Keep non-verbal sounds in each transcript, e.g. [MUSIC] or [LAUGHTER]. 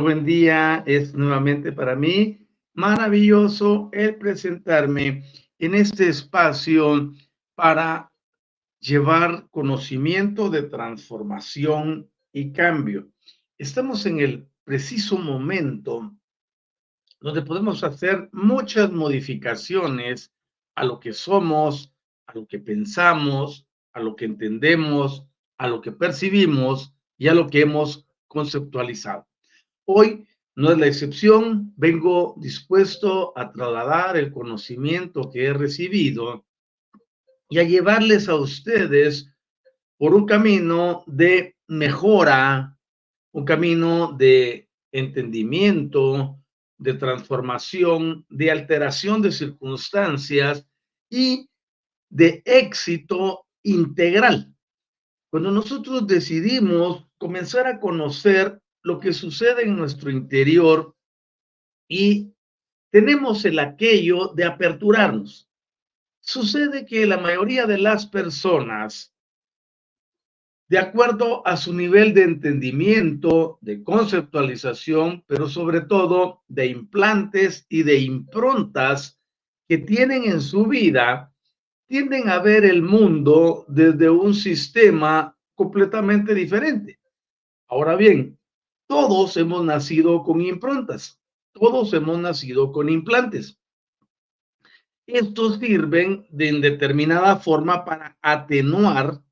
Buen día. Es nuevamente para mí maravilloso el presentarme en este espacio para llevar conocimiento de transformación y cambio. Estamos en el preciso momento donde podemos hacer muchas modificaciones a lo que somos, a lo que pensamos, a lo que entendemos, a lo que percibimos y a lo que hemos conceptualizado. Hoy no es la excepción, vengo dispuesto a trasladar el conocimiento que he recibido y a llevarles a ustedes por un camino de mejora, un camino de entendimiento, de transformación, de alteración de circunstancias y de éxito integral. Cuando nosotros decidimos comenzar a conocer lo que sucede en nuestro interior y tenemos el aquello de aperturarnos. Sucede que la mayoría de las personas, de acuerdo a su nivel de entendimiento, de conceptualización, pero sobre todo de implantes y de improntas que tienen en su vida, tienden a ver el mundo desde un sistema completamente diferente. Ahora bien, todos hemos nacido con improntas, todos hemos nacido con implantes. Estos sirven de determinada forma para atenuar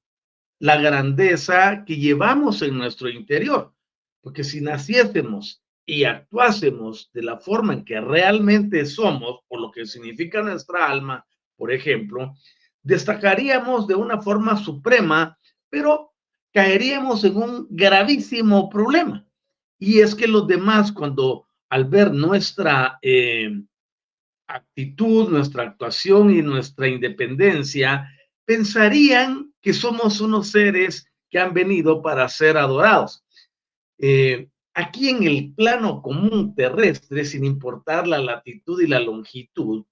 la grandeza que llevamos en nuestro interior. Porque si naciésemos y actuásemos de la forma en que realmente somos, por lo que significa nuestra alma, por ejemplo, destacaríamos de una forma suprema, pero caeríamos en un gravísimo problema. Y es que los demás, cuando al ver nuestra eh, actitud, nuestra actuación y nuestra independencia, pensarían que somos unos seres que han venido para ser adorados. Eh, aquí en el plano común terrestre, sin importar la latitud y la longitud,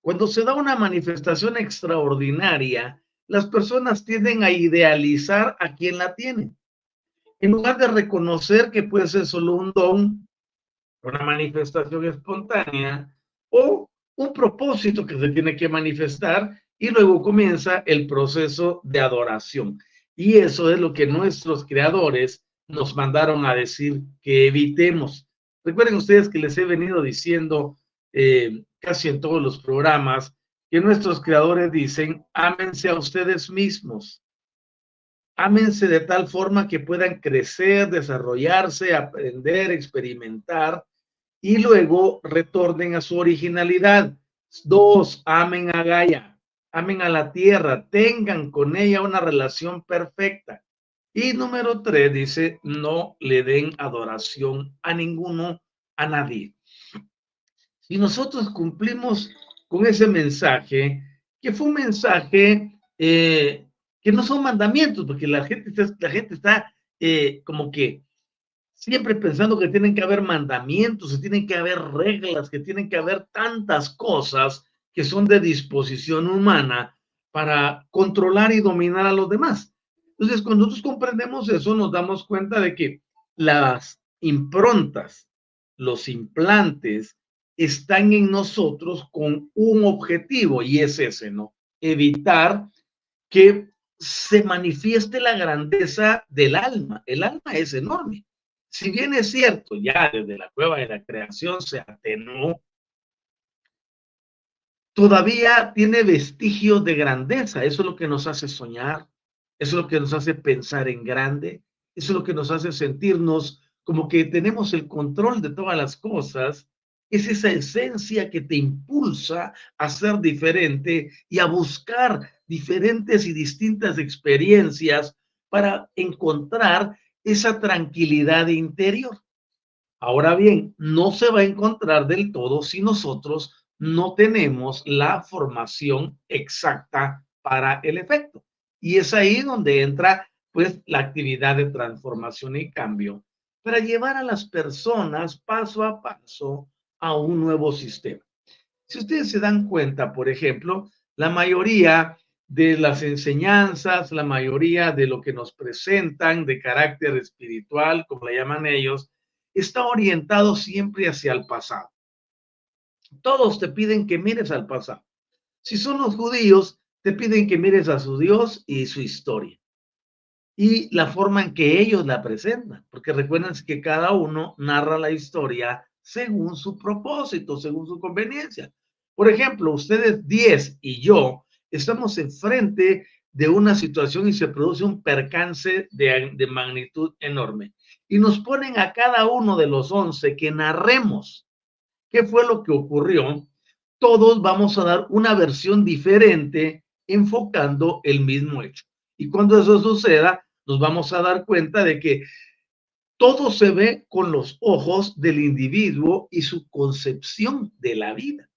cuando se da una manifestación extraordinaria, las personas tienden a idealizar a quien la tiene en lugar de reconocer que puede ser solo un don, una manifestación espontánea o un propósito que se tiene que manifestar y luego comienza el proceso de adoración. Y eso es lo que nuestros creadores nos mandaron a decir que evitemos. Recuerden ustedes que les he venido diciendo eh, casi en todos los programas, que nuestros creadores dicen, ámense a ustedes mismos. Ámense de tal forma que puedan crecer, desarrollarse, aprender, experimentar y luego retornen a su originalidad. Dos, amen a Gaia, amen a la tierra, tengan con ella una relación perfecta. Y número tres dice, no le den adoración a ninguno, a nadie. Y nosotros cumplimos con ese mensaje, que fue un mensaje eh, que no son mandamientos, porque la gente la gente está eh, como que siempre pensando que tienen que haber mandamientos, que tienen que haber reglas, que tienen que haber tantas cosas que son de disposición humana para controlar y dominar a los demás. Entonces, cuando nosotros comprendemos eso, nos damos cuenta de que las improntas, los implantes, están en nosotros con un objetivo y es ese, ¿no? Evitar que se manifieste la grandeza del alma. El alma es enorme. Si bien es cierto, ya desde la cueva de la creación se atenuó, todavía tiene vestigios de grandeza. Eso es lo que nos hace soñar, eso es lo que nos hace pensar en grande, eso es lo que nos hace sentirnos como que tenemos el control de todas las cosas. Es esa esencia que te impulsa a ser diferente y a buscar diferentes y distintas experiencias para encontrar esa tranquilidad interior. Ahora bien, no se va a encontrar del todo si nosotros no tenemos la formación exacta para el efecto. Y es ahí donde entra pues la actividad de transformación y cambio para llevar a las personas paso a paso a un nuevo sistema. Si ustedes se dan cuenta, por ejemplo, la mayoría de las enseñanzas, la mayoría de lo que nos presentan de carácter espiritual, como le llaman ellos, está orientado siempre hacia el pasado. Todos te piden que mires al pasado. Si son los judíos, te piden que mires a su Dios y su historia. Y la forma en que ellos la presentan, porque recuerden que cada uno narra la historia según su propósito, según su conveniencia. Por ejemplo, ustedes 10 y yo estamos enfrente de una situación y se produce un percance de, magnitud enorme. Y nos ponen a cada uno de los once que narremos qué fue lo que ocurrió. Todos vamos a dar una versión diferente enfocando el mismo hecho. Y cuando eso suceda, nos vamos a dar cuenta de que todo se ve con los ojos del individuo y su concepción de la vida.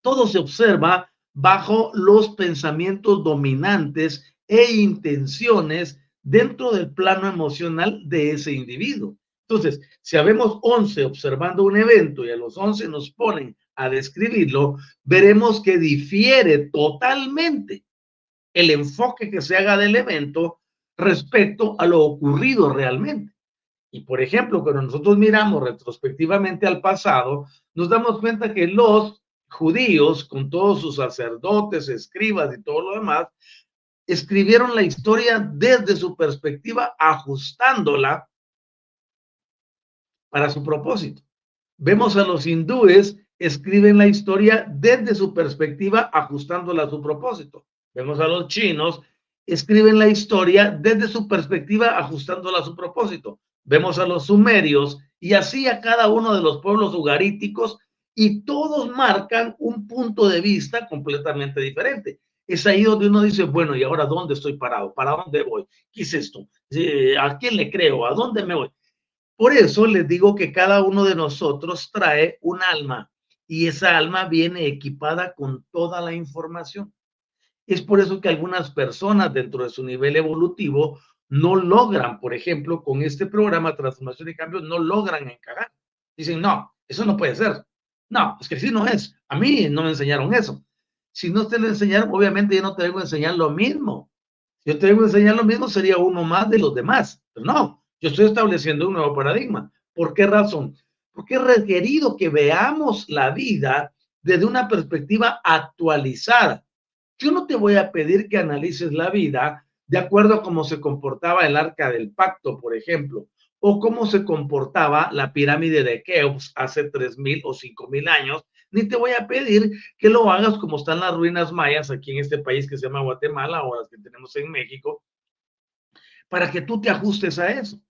Todo se observa bajo los pensamientos dominantes e intenciones dentro del plano emocional de ese individuo. Entonces, si habemos 11 observando un evento y a los 11 nos ponen a describirlo, veremos que difiere totalmente el enfoque que se haga del evento respecto a lo ocurrido realmente. Y por ejemplo, cuando nosotros miramos retrospectivamente al pasado, nos damos cuenta que los judíos, con todos sus sacerdotes, escribas y todo lo demás, escribieron la historia desde su perspectiva, ajustándola para su propósito. Vemos a los hindúes escriben la historia desde su perspectiva, ajustándola a su propósito. Vemos a los chinos escriben la historia desde su perspectiva, ajustándola a su propósito. Vemos a los sumerios y así a cada uno de los pueblos ugaríticos y todos marcan un punto de vista completamente diferente. Es ahí donde uno dice, bueno, ¿y ahora dónde estoy parado? ¿Para dónde voy? ¿Qué es esto? ¿A quién le creo? ¿A dónde me voy? Por eso les digo que cada uno de nosotros trae un alma y esa alma viene equipada con toda la información. Es por eso que algunas personas dentro de su nivel evolutivo no logran, por ejemplo, con este programa Transformación y Cambio, no logran encajar. Dicen, no, eso no puede ser. No, es que si no es. A mí no me enseñaron eso. Si no te lo enseñaron, obviamente yo no te a enseñar lo mismo. Yo te a enseñar lo mismo, sería uno más de los demás. Pero no, yo estoy estableciendo un nuevo paradigma. ¿Por qué razón? Porque es requerido que veamos la vida desde una perspectiva actualizada. Yo no te voy a pedir que analices la vida de acuerdo a cómo se comportaba el arca del pacto, por ejemplo, o cómo se comportaba la pirámide de Keops hace 3.000 o 5.000 años, ni te voy a pedir que lo hagas como están las ruinas mayas aquí en este país que se llama Guatemala o las que tenemos en México, para que tú te ajustes a eso.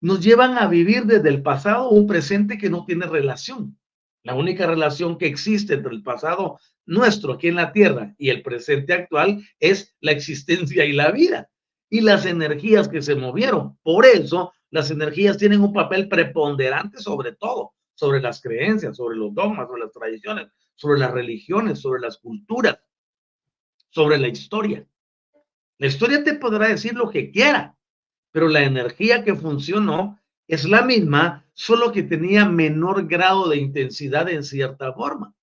Nos llevan a vivir desde el pasado un presente que no tiene relación. La única relación que existe entre el pasado nuestro aquí en la Tierra y el presente actual es la existencia y la vida y las energías que se movieron. Por eso las energías tienen un papel preponderante sobre todo, sobre las creencias, sobre los dogmas, sobre las tradiciones, sobre las religiones, sobre las culturas, sobre la historia. La historia te podrá decir lo que quiera, pero la energía que funcionó es la misma, solo que tenía menor grado de intensidad en cierta forma,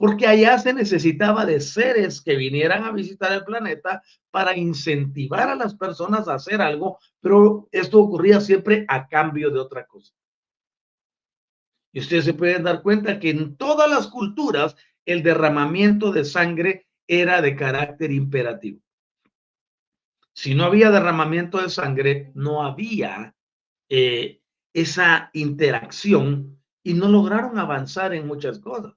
porque allá se necesitaba de seres que vinieran a visitar el planeta para incentivar a las personas a hacer algo, pero esto ocurría siempre a cambio de otra cosa. Y ustedes se pueden dar cuenta que en todas las culturas el derramamiento de sangre era de carácter imperativo. Si no había derramamiento de sangre, no había eh, esa interacción y no lograron avanzar en muchas cosas.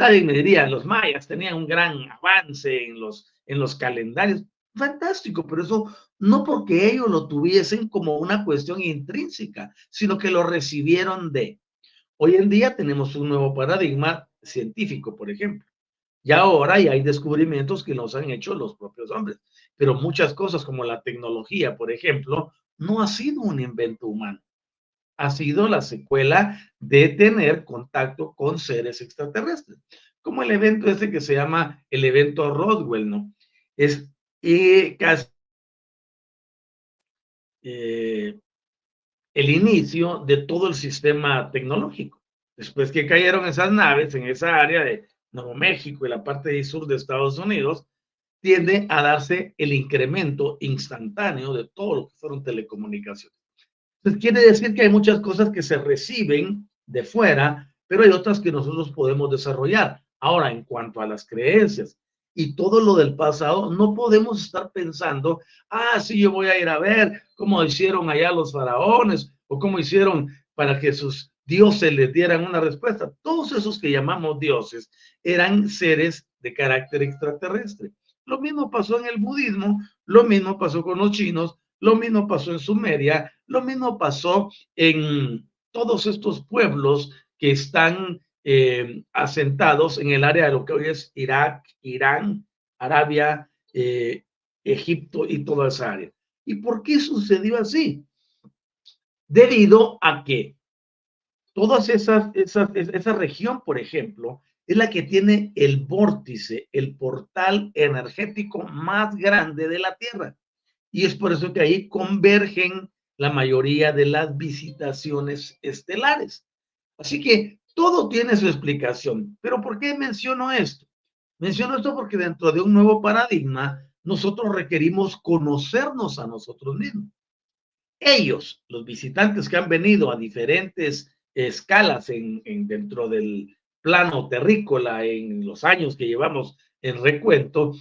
Alguien me diría, los mayas tenían un gran avance en los, en los calendarios. Fantástico, pero eso no porque ellos lo tuviesen como una cuestión intrínseca, sino que lo recibieron de. Hoy en día tenemos un nuevo paradigma científico, por ejemplo. Y ahora ya hay descubrimientos que los han hecho los propios hombres. Pero muchas cosas como la tecnología, por ejemplo, no ha sido un invento humano. Ha sido la secuela de tener contacto con seres extraterrestres. Como el evento este que se llama el evento Roswell, ¿no? Es casi eh, el inicio de todo el sistema tecnológico. Después que cayeron esas naves en esa área de Nuevo México y la parte sur de Estados Unidos, tiende a darse el incremento instantáneo de todo lo que fueron telecomunicaciones. Entonces, quiere decir que hay muchas cosas que se reciben de fuera, pero hay otras que nosotros podemos desarrollar. Ahora, en cuanto a las creencias y todo lo del pasado, no podemos estar pensando, ah, sí, yo voy a ir a ver cómo hicieron allá los faraones o cómo hicieron para que sus dioses les dieran una respuesta. Todos esos que llamamos dioses eran seres de carácter extraterrestre. Lo mismo pasó en el budismo, lo mismo pasó con los chinos, lo mismo pasó en Sumeria, lo mismo pasó en todos estos pueblos que están eh, asentados en el área de lo que hoy es Irak, Irán, Arabia, eh, Egipto y toda esa área. ¿Y por qué sucedió así? Debido a que todas esas, esas, esa región, por ejemplo, es la que tiene el vórtice, el portal energético más grande de la Tierra. Y es por eso que ahí convergen la mayoría de las visitaciones estelares. Así que todo tiene su explicación. Pero ¿por qué menciono esto? Menciono esto porque dentro de un nuevo paradigma, nosotros requerimos conocernos a nosotros mismos. Ellos, los visitantes que han venido a diferentes escalas en, dentro del plano terrícola en los años que llevamos en recuento,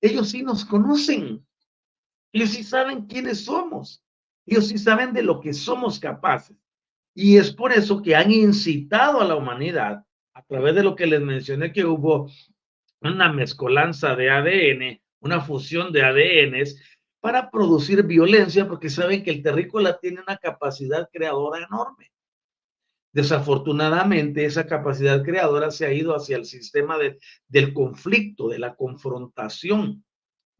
ellos sí nos conocen. Ellos sí saben quiénes somos. Ellos sí saben de lo que somos capaces. Y es por eso que han incitado a la humanidad, a través de lo que les mencioné, que hubo una mezcolanza de ADN, una fusión de ADNs, para producir violencia, porque saben que el terrícola tiene una capacidad creadora enorme. Desafortunadamente, esa capacidad creadora se ha ido hacia el sistema de, del conflicto, de la confrontación,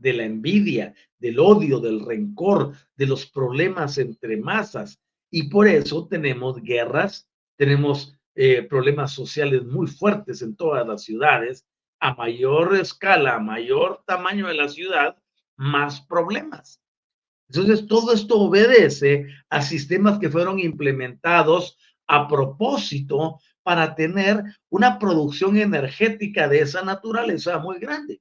de la envidia, del odio, del rencor, de los problemas entre masas. Y por eso tenemos guerras, tenemos eh, problemas sociales muy fuertes en todas las ciudades. A mayor escala, a mayor tamaño de la ciudad, más problemas. Entonces, todo esto obedece a sistemas que fueron implementados a propósito para tener una producción energética de esa naturaleza muy grande.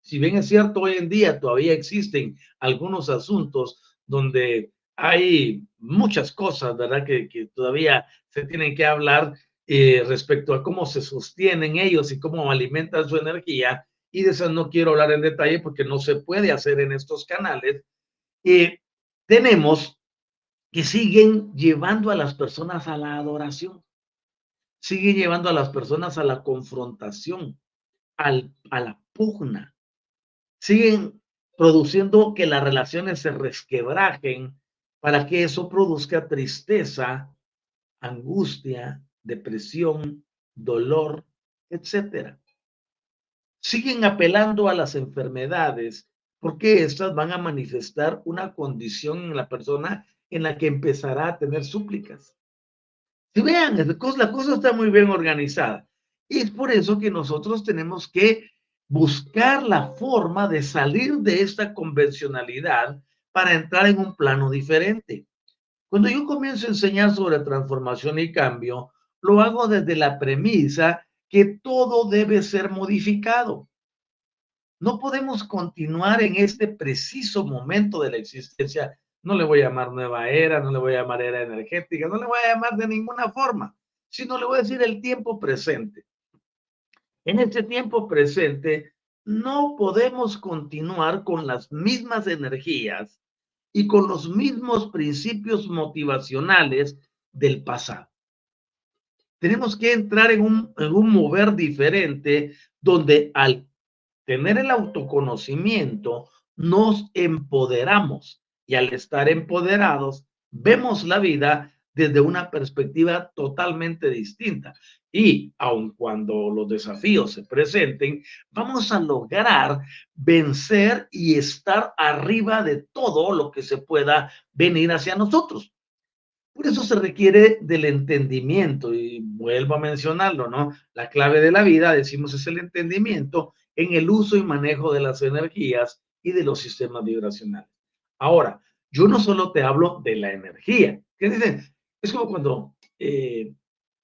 Si bien es cierto, hoy en día todavía existen algunos asuntos donde hay muchas cosas, ¿verdad? Que, todavía se tienen que hablar eh, respecto a cómo se sostienen ellos y cómo alimentan su energía. Y de eso no quiero hablar en detalle porque no se puede hacer en estos canales. y tenemos que siguen llevando a las personas a la adoración, siguen llevando a las personas a la confrontación, al, a la pugna, siguen produciendo que las relaciones se resquebrajen para que eso produzca tristeza, angustia, depresión, dolor, etcétera. Siguen apelando a las enfermedades porque estas van a manifestar una condición en la persona en la que empezará a tener súplicas. Si vean, la cosa está muy bien organizada. Y es por eso que nosotros tenemos que buscar la forma de salir de esta convencionalidad para entrar en un plano diferente. Cuando yo comienzo a enseñar sobre transformación y cambio, lo hago desde la premisa que todo debe ser modificado. No podemos continuar en este preciso momento de la existencia. No le voy a llamar nueva era, no le voy a llamar era energética, no le voy a llamar de ninguna forma, sino le voy a decir el tiempo presente. En este tiempo presente no podemos continuar con las mismas energías y con los mismos principios motivacionales del pasado. Tenemos que entrar en un, un mover diferente donde al tener el autoconocimiento nos empoderamos y al estar empoderados vemos la vida desde una perspectiva totalmente distinta. Y aun cuando los desafíos se presenten, vamos a lograr vencer y estar arriba de todo lo que se pueda venir hacia nosotros. Por eso se requiere del entendimiento y vuelvo a mencionarlo, ¿no? La clave de la vida, decimos, es el entendimiento en el uso y manejo de las energías y de los sistemas vibracionales. Ahora, yo no solo te hablo de la energía. ¿Qué dicen? Es como cuando eh,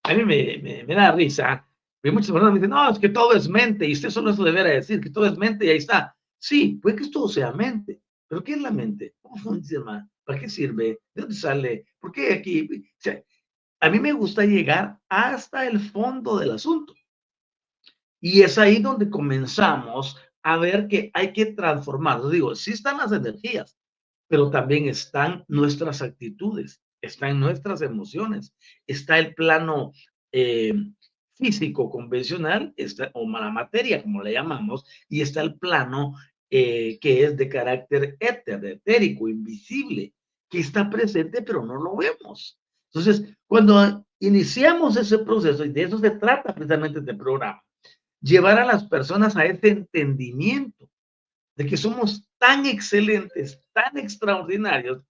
a mí me, me, da risa, y muchas personas me dicen, no, es que todo es mente, y usted solo eso deberá decir, que todo es mente y ahí está. Sí, puede que todo sea mente, pero ¿qué es la mente? ¿Cómo funciona? ¿Para qué sirve? ¿De dónde sale? ¿Por qué aquí? O sea, a mí me gusta llegar hasta el fondo del asunto. Y es ahí donde comenzamos a ver que hay que transformar. Digo, sí están las energías, pero también están nuestras actitudes, están nuestras emociones, está el plano eh, físico convencional, está, o mala materia, como le llamamos, y está el plano eh, que es de carácter éter, etérico, invisible, que está presente, pero no lo vemos. Entonces, cuando iniciamos ese proceso, y de eso se trata precisamente este programa, llevar a las personas a ese entendimiento de que somos tan excelentes, tan extraordinarios,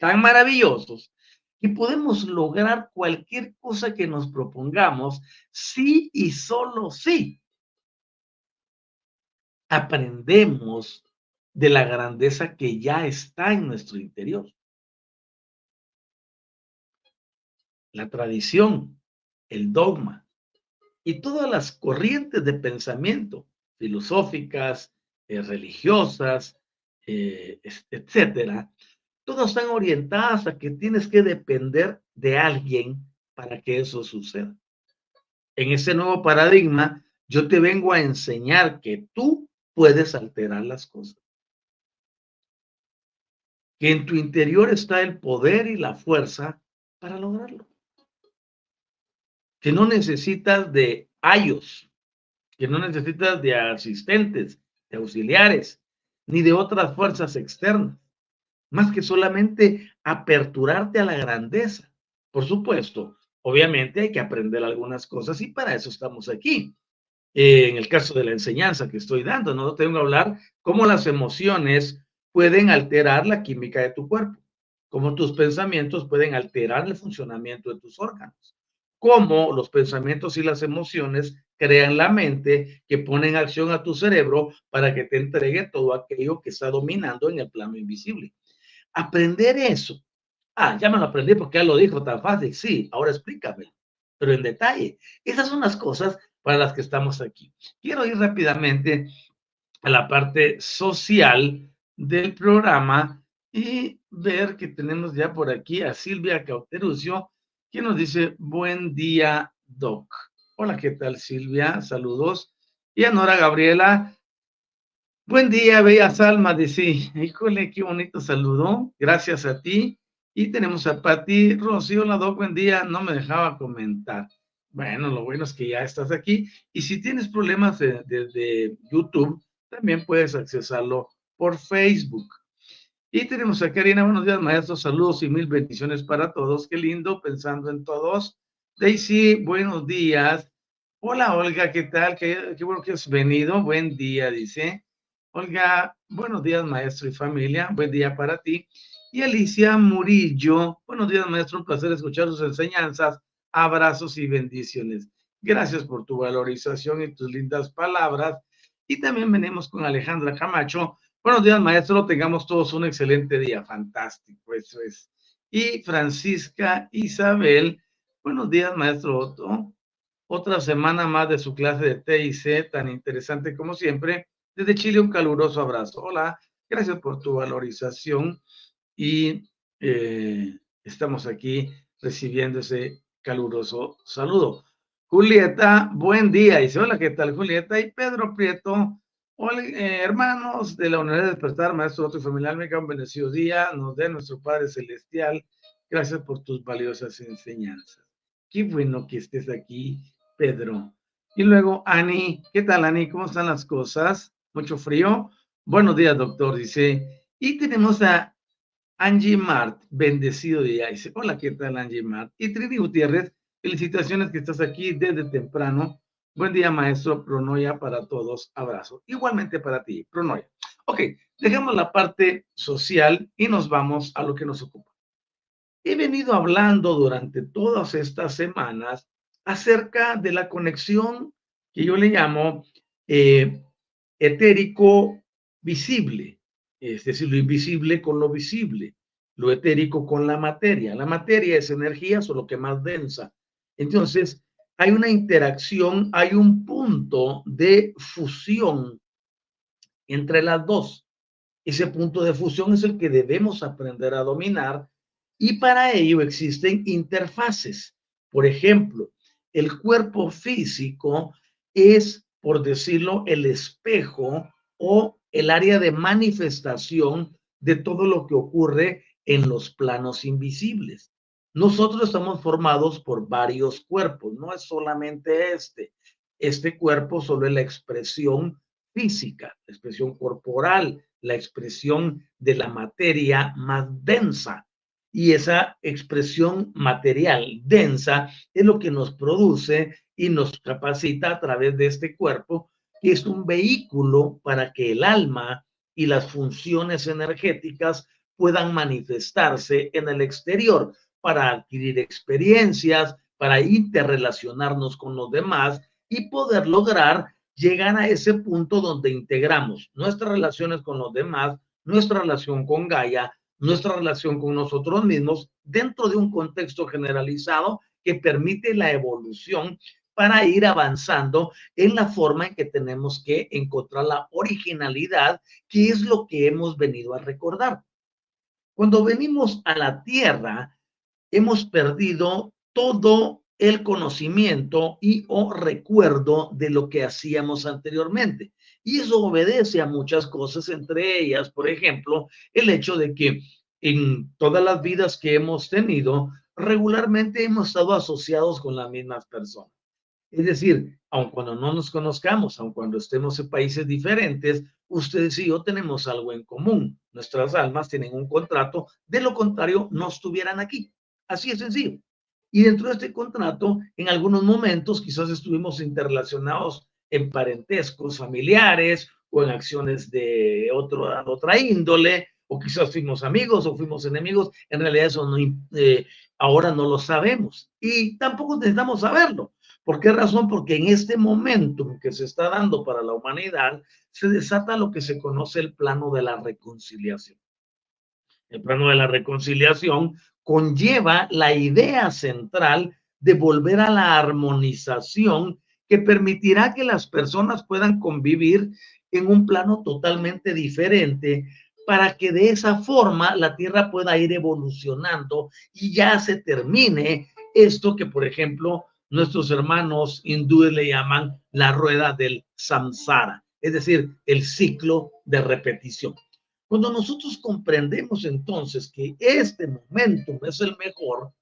tan maravillosos, que podemos lograr cualquier cosa que nos propongamos sí y solo sí aprendemos de la grandeza que ya está en nuestro interior. La tradición, el dogma y todas las corrientes de pensamiento filosóficas, eh, religiosas, eh, etcétera, todas están orientadas a que tienes que depender de alguien para que eso suceda. En ese nuevo paradigma, yo te vengo a enseñar que tú puedes alterar las cosas. Que en tu interior está el poder y la fuerza para lograrlo. Que no necesitas de ayos, que no necesitas de asistentes, de auxiliares, ni de otras fuerzas externas, más que solamente aperturarte a la grandeza. Por supuesto, obviamente hay que aprender algunas cosas y para eso estamos aquí en el caso de la enseñanza que estoy dando, no tengo que hablar cómo las emociones pueden alterar la química de tu cuerpo, cómo tus pensamientos pueden alterar el funcionamiento de tus órganos, cómo los pensamientos y las emociones crean la mente que pone en acción a tu cerebro para que te entregue todo aquello que está dominando en el plano invisible. Aprender eso. Ah, ya me lo aprendí porque ya lo dijo tan fácil. Sí, ahora explícame, pero en detalle. Esas son las cosas para las que estamos aquí. Quiero ir rápidamente a la parte social del programa y ver que tenemos ya por aquí a Silvia Cauterucio, que nos dice, buen día, Doc. Hola, ¿qué tal, Silvia? Saludos. Y a Nora Gabriela, buen día, bella Salma, dice, híjole, qué bonito saludo. Gracias a ti. Y tenemos a Pati Rocío Lado, buen día, no me dejaba comentar. Bueno, lo bueno es que ya estás aquí. Y si tienes problemas desde YouTube, también puedes accesarlo por Facebook. Y tenemos a Karina, buenos días, maestros, saludos y mil bendiciones para todos. Qué lindo, pensando en todos. Daisy, buenos días. Hola, Olga, ¿qué tal? Qué bueno que has venido. Buen día, dice. Olga, buenos días, maestro y familia. Buen día para ti. Y Alicia Murillo, buenos días, maestro. Un placer escuchar sus enseñanzas. Abrazos y bendiciones. Gracias por tu valorización y tus lindas palabras. Y también venimos con Alejandra Camacho. Buenos días, maestro. Tengamos todos un excelente día. Fantástico, eso es. Y Francisca Isabel. Buenos días, maestro Otto. Otra semana más de su clase de TIC, tan interesante como siempre. Desde Chile, un caluroso abrazo. Hola, gracias por tu valorización y eh, estamos aquí recibiendo ese caluroso saludo. Julieta, buen día. Dice, hola, ¿qué tal, Julieta? Y Pedro Prieto, Hola, eh, hermanos de la Unidad de Despertar, Maestro Otro y Familiar, me un bendecido día, nos dé nuestro Padre Celestial. Gracias por tus valiosas enseñanzas. Qué bueno que estés aquí, Pedro. Y luego, Ani, ¿qué tal, Ani? ¿Cómo están las cosas? ¿Mucho frío? Buenos días, doctor, dice. Y tenemos a Angie Mart, bendecido día. Dice, hola, ¿qué tal, Angie Mart? Y Trini Gutiérrez, felicitaciones que estás aquí desde temprano Buen día, maestro Pronoya, para todos. Abrazo. Igualmente para ti, Pronoya. Ok, dejemos la parte social y nos vamos a lo que nos ocupa. He venido hablando durante todas estas semanas acerca de la conexión que yo le llamo eh, etérico visible, es decir, lo invisible con lo visible, lo etérico con la materia. La materia es energía, solo que más densa. Entonces, hay una interacción, hay un punto de fusión entre las dos. Ese punto de fusión es el que debemos aprender a dominar y para ello existen interfaces. Por ejemplo, el cuerpo físico es, por decirlo, el espejo o el área de manifestación de todo lo que ocurre en los planos invisibles. Nosotros estamos formados por varios cuerpos, no es solamente este. Este cuerpo solo es la expresión física, la expresión corporal, la expresión de la materia más densa. Y esa expresión material densa es lo que nos produce y nos capacita a través de este cuerpo, que es un vehículo para que el alma y las funciones energéticas puedan manifestarse en el exterior para adquirir experiencias, para interrelacionarnos con los demás y poder lograr llegar a ese punto donde integramos nuestras relaciones con los demás, nuestra relación con Gaia, nuestra relación con nosotros mismos dentro de un contexto generalizado que permite la evolución para ir avanzando en la forma en que tenemos que encontrar la originalidad, que es lo que hemos venido a recordar. Cuando venimos a la Tierra, hemos perdido todo el conocimiento y o recuerdo de lo que hacíamos anteriormente. Y eso obedece a muchas cosas, entre ellas, por ejemplo, el hecho de que en todas las vidas que hemos tenido, regularmente hemos estado asociados con las mismas personas. Es decir, aun cuando no nos conozcamos, aun cuando estemos en países diferentes, ustedes y yo tenemos algo en común. Nuestras almas tienen un contrato, de lo contrario, no estuvieran aquí. Así es sencillo. Y dentro de este contrato, en algunos momentos quizás estuvimos interrelacionados en parentescos familiares o en acciones de otro, otra índole, o quizás fuimos amigos o fuimos enemigos. En realidad eso no, eh, ahora no lo sabemos y tampoco necesitamos saberlo. ¿Por qué razón? Porque en este momento que se está dando para la humanidad, se desata lo que se conoce el plano de la reconciliación. El plano de la reconciliación conlleva la idea central de volver a la armonización que permitirá que las personas puedan convivir en un plano totalmente diferente para que de esa forma la Tierra pueda ir evolucionando y ya se termine esto que, por ejemplo, nuestros hermanos hindúes le llaman la rueda del samsara, es decir, el ciclo de repetición. Cuando nosotros comprendemos entonces que este momento es el mejor,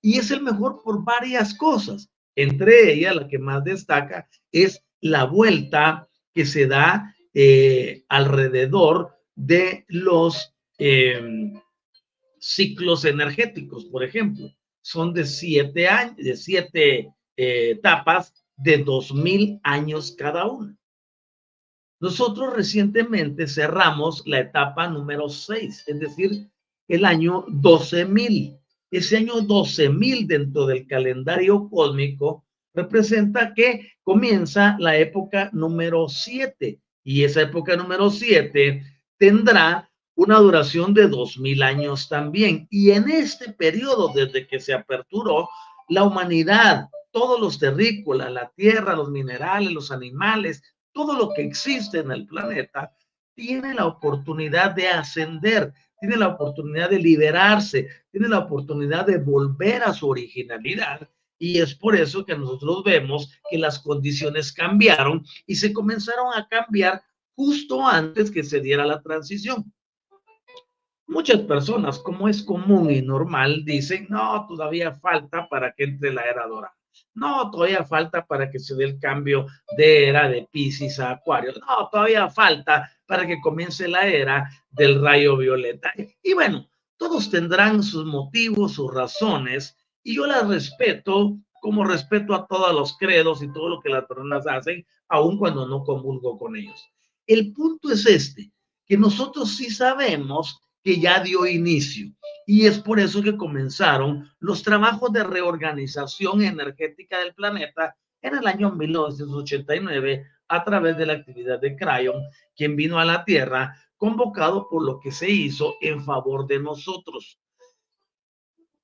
y es el mejor por varias cosas, entre ellas la que más destaca es la vuelta que se da eh, alrededor de los em, ciclos energéticos, por ejemplo. Son de siete años, de siete eh, etapas de dos mil años cada una. Nosotros recientemente cerramos la etapa número seis, es decir, el año doce mil. Ese año doce mil dentro del calendario cósmico representa que comienza la época número siete y esa época número siete tendrá una duración de dos mil años también. Y en este periodo, desde que se aperturó, la humanidad, todos los terrícolas, la tierra, los minerales, los animales, todo lo que existe en el planeta, tiene la oportunidad de ascender, tiene la oportunidad de liberarse, tiene la oportunidad de volver a su originalidad. Y es por eso que nosotros vemos que las condiciones cambiaron y se comenzaron a cambiar justo antes que se diera la transición. Muchas personas, como es común y normal, dicen, no, todavía falta para que entre la era dorada. No, todavía falta para que se dé el cambio de era de Pisces a Acuario. No, todavía falta para que comience la era del rayo violeta. Y bueno, todos tendrán sus motivos, sus razones, y yo las respeto como respeto a todos los credos y todo lo que las personas hacen, aun cuando no comulgo con ellos. El punto es este, que nosotros sí sabemos que ya dio inicio. Y es por eso que comenzaron los trabajos de reorganización energética del planeta en el año 1989 a través de la actividad de Cryon, quien vino a la Tierra convocado por lo que se hizo en favor de nosotros.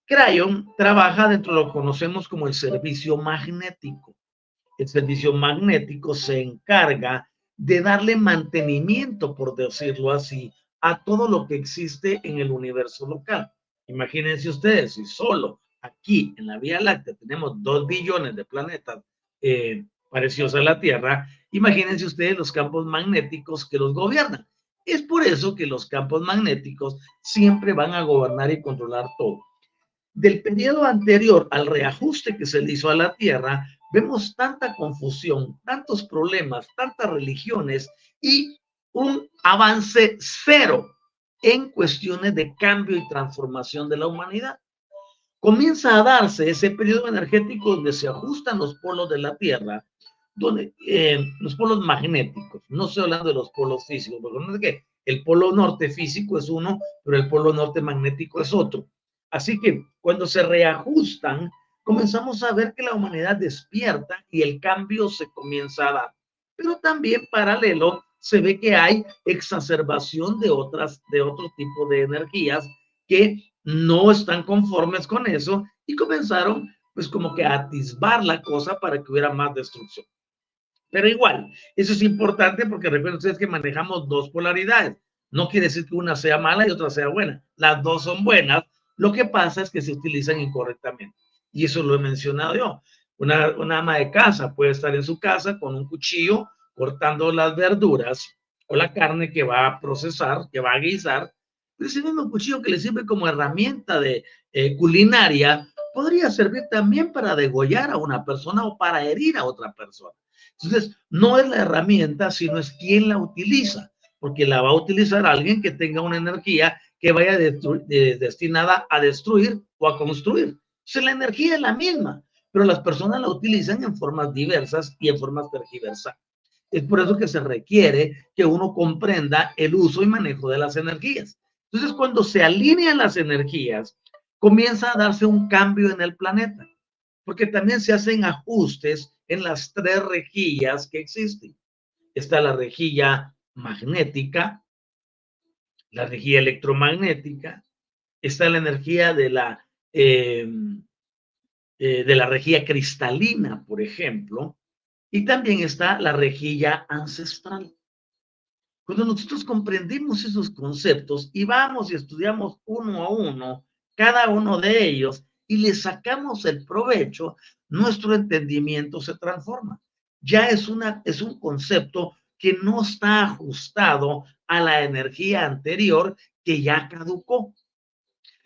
Cryon trabaja dentro de lo que conocemos como el servicio magnético. El servicio magnético se encarga de darle mantenimiento, por decirlo así, a todo lo que existe en el universo local. Imagínense ustedes, si solo aquí en la Vía Láctea tenemos dos billones de planetas eh, parecidos a la Tierra, imagínense ustedes los campos magnéticos que los gobiernan. Es por eso que los campos magnéticos siempre van a gobernar y controlar todo. Del periodo anterior al reajuste que se le hizo a la Tierra, vemos tanta confusión, tantos problemas, tantas religiones y un avance cero en cuestiones de cambio y transformación de la humanidad. Comienza a darse ese periodo energético donde se ajustan los polos de la Tierra, donde eh, los polos magnéticos, no estoy hablando de los polos físicos, porque el polo norte físico es uno, pero el polo norte magnético es otro. Así que cuando se reajustan, comenzamos a ver que la humanidad despierta y el cambio se comienza a dar. Pero también paralelo se ve que hay exacerbación de otras, de otro tipo de energías que no están conformes con eso y comenzaron pues como que a atisbar la cosa para que hubiera más destrucción. Pero igual, eso es importante porque recuerden ustedes que manejamos dos polaridades. No quiere decir que una sea mala y otra sea buena. Las dos son buenas. Lo que pasa es que se utilizan incorrectamente. Y eso lo he mencionado yo. Una, una ama de casa puede estar en su casa con un cuchillo cortando las verduras o la carne que va a procesar, que va a guisar, ese mismo cuchillo que le sirve como herramienta de eh, culinaria podría servir también para degollar a una persona o para herir a otra persona. Entonces, no es la herramienta, sino es quien la utiliza, porque la va a utilizar alguien que tenga una energía que vaya destinada a destruir o a construir. Entonces, la energía es la misma, pero las personas la utilizan en formas diversas y en formas tergiversadas. Es por eso que se requiere que uno comprenda el uso y manejo de las energías. Entonces, cuando se alinean las energías, comienza a darse un cambio en el planeta, porque también se hacen ajustes en las tres rejillas que existen. Está la rejilla magnética, la rejilla electromagnética, está la energía de la, eh, eh, de la rejilla cristalina, por ejemplo, y también está la rejilla ancestral. Cuando nosotros comprendimos esos conceptos y vamos y estudiamos uno a uno, cada uno de ellos, y le sacamos el provecho, nuestro entendimiento se transforma. Ya es, una, es un concepto que no está ajustado a la energía anterior que ya caducó,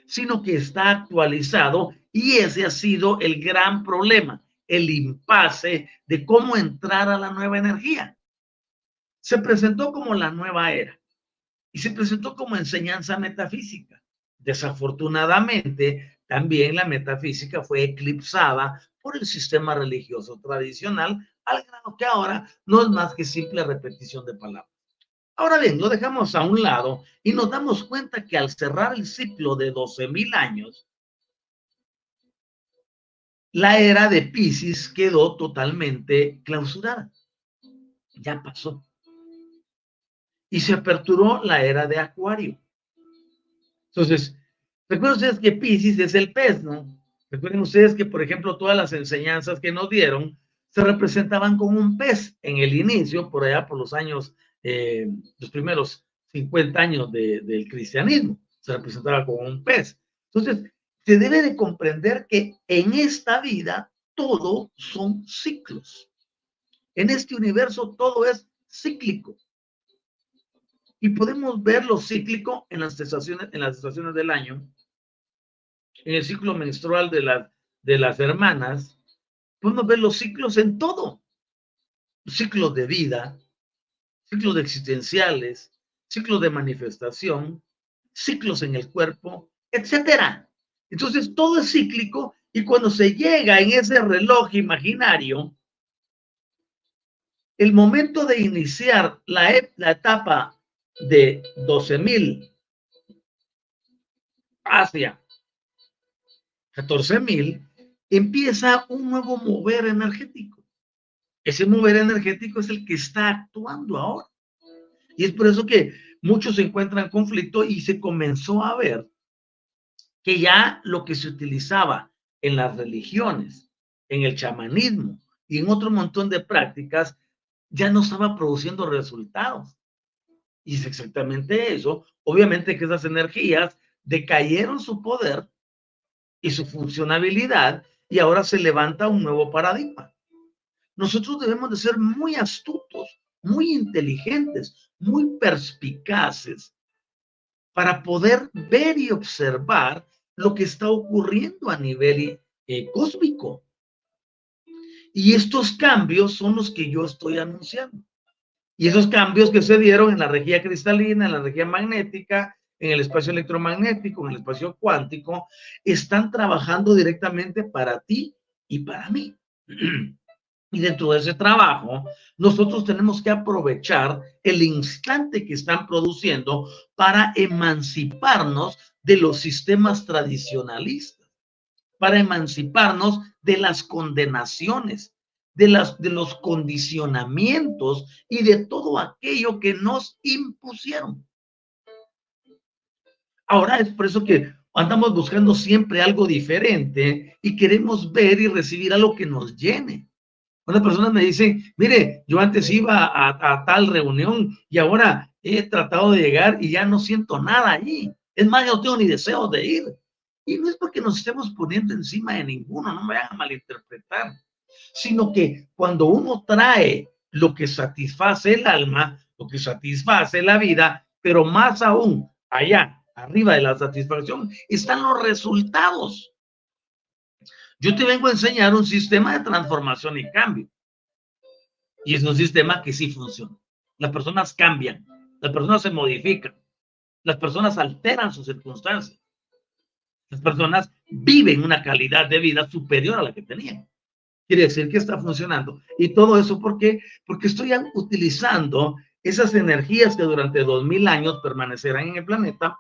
sino que está actualizado y ese ha sido el gran problema, el impasse de cómo entrar a la nueva energía. Se presentó como la nueva era y se presentó como enseñanza metafísica. Desafortunadamente, también la metafísica fue eclipsada por el sistema religioso tradicional, al grado que ahora no es más que simple repetición de palabras. Ahora bien, lo dejamos a un lado y nos damos cuenta que al cerrar el ciclo de 12.000 años, la era de Pisces quedó totalmente clausurada. Ya pasó. Y se aperturó la era de Acuario. Entonces, recuerden ustedes que Pisces es el pez, ¿no? Recuerden ustedes que, por ejemplo, todas las enseñanzas que nos dieron se representaban con un pez en el inicio, por allá por los años, eh, los primeros 50 años del cristianismo, se representaba con un pez. Entonces, se debe de comprender que en esta vida todo son ciclos. En este universo todo es cíclico. Y podemos ver lo cíclico en las estaciones, en las estaciones del año, en el ciclo menstrual de, las de las hermanas, podemos ver los ciclos en todo. Ciclos de vida, ciclos existenciales, ciclos de manifestación, ciclos en el cuerpo, etcétera. Entonces todo es cíclico y cuando se llega en ese reloj imaginario, el momento de iniciar la, la etapa de 12.000 hacia 14.000, empieza un nuevo mover energético. Ese mover energético es el que está actuando ahora. Y es por eso que muchos se encuentran en conflicto y se comenzó a ver que ya lo que se utilizaba en las religiones, en el chamanismo y en otro montón de prácticas, ya no estaba produciendo resultados. Y es exactamente eso. Obviamente que esas energías decayeron su poder y su funcionabilidad y ahora se levanta un nuevo paradigma. Nosotros debemos de ser muy astutos, muy inteligentes, muy perspicaces para poder ver y observar lo que está ocurriendo a nivel eh, cósmico. Y estos cambios son los que yo estoy anunciando. Y esos cambios que se dieron en la región cristalina, en la región magnética, en el espacio electromagnético, en el espacio cuántico, están trabajando directamente para ti y para mí. [CLEARS THROAT] Y dentro de ese trabajo, nosotros tenemos que aprovechar el instante que están produciendo para emanciparnos de los sistemas tradicionalistas, para emanciparnos de las condenaciones, de, las, de los condicionamientos y de todo aquello que nos impusieron. Ahora es por eso que andamos buscando siempre algo diferente y queremos ver y recibir algo que nos llene. Una persona me dice, mire, yo antes iba a, tal reunión y ahora he tratado de llegar y ya no siento nada allí. Es más, yo no tengo ni deseo de ir. Y no es porque nos estemos poniendo encima de ninguno, no me vayan a malinterpretar sino que cuando uno trae lo que satisface el alma, lo que satisface la vida, pero más aún allá, arriba de la satisfacción, están los resultados. Yo te vengo a enseñar un sistema de transformación y cambio. Y es un sistema que sí funciona. Las personas cambian, las personas se modifican, las personas alteran sus circunstancias. Las personas viven una calidad de vida superior a la que tenían quiere decir que está funcionando. Y todo eso, ¿por qué? Porque estoy utilizando esas energías que durante dos mil años permanecerán en el planeta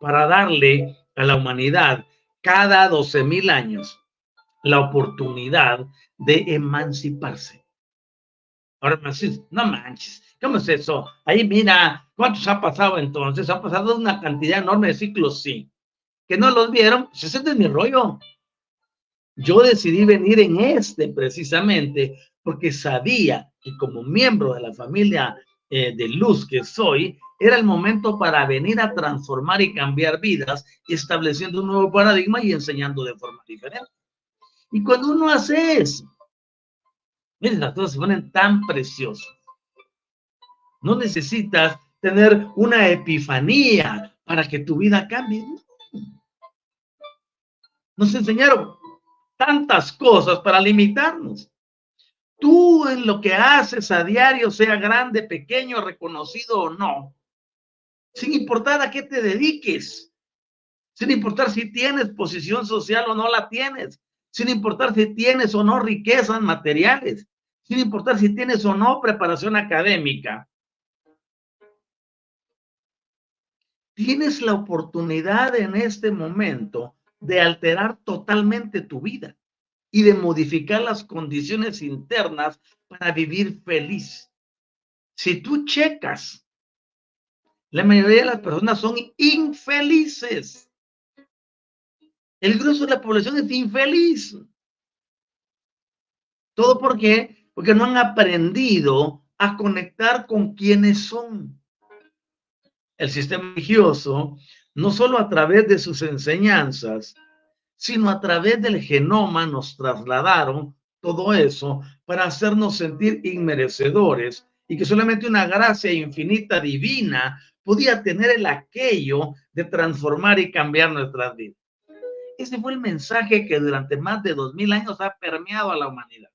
para darle a la humanidad cada doce mil años la oportunidad de emanciparse. Ahora me decís, no manches, ¿cómo es eso? Ahí mira, ¿cuántos ha pasado entonces? Ha pasado una cantidad enorme de ciclos, sí. Que no los vieron, pues ese es mi rollo. Yo decidí venir en este precisamente porque sabía que como miembro de la familia eh, de luz que soy, era el momento para venir a transformar y cambiar vidas, estableciendo un nuevo paradigma y enseñando de forma diferente. Y cuando uno hace eso, miren, las cosas se ponen tan preciosas. No necesitas tener una epifanía para que tu vida cambie. Nos enseñaron tantas cosas para limitarnos. Tú en lo que haces a diario, sea grande, pequeño, reconocido o no, sin importar a qué te dediques, sin importar si tienes posición social o no la tienes, sin importar si tienes o no riquezas materiales, sin importar si tienes o no preparación académica. Tienes la oportunidad en este momento de alterar totalmente tu vida y de modificar las condiciones internas para vivir feliz. Si tú checas, la mayoría de las personas son infelices. El grueso de la población es infeliz. ¿Todo por qué? Porque no han aprendido a conectar con quienes son. El sistema religioso, no solo a través de sus enseñanzas, sino a través del genoma nos trasladaron todo eso para hacernos sentir inmerecedores y que solamente una gracia infinita divina podía tener el aquello de transformar y cambiar nuestras vidas. Ese fue el mensaje que durante más de dos mil años ha permeado a la humanidad.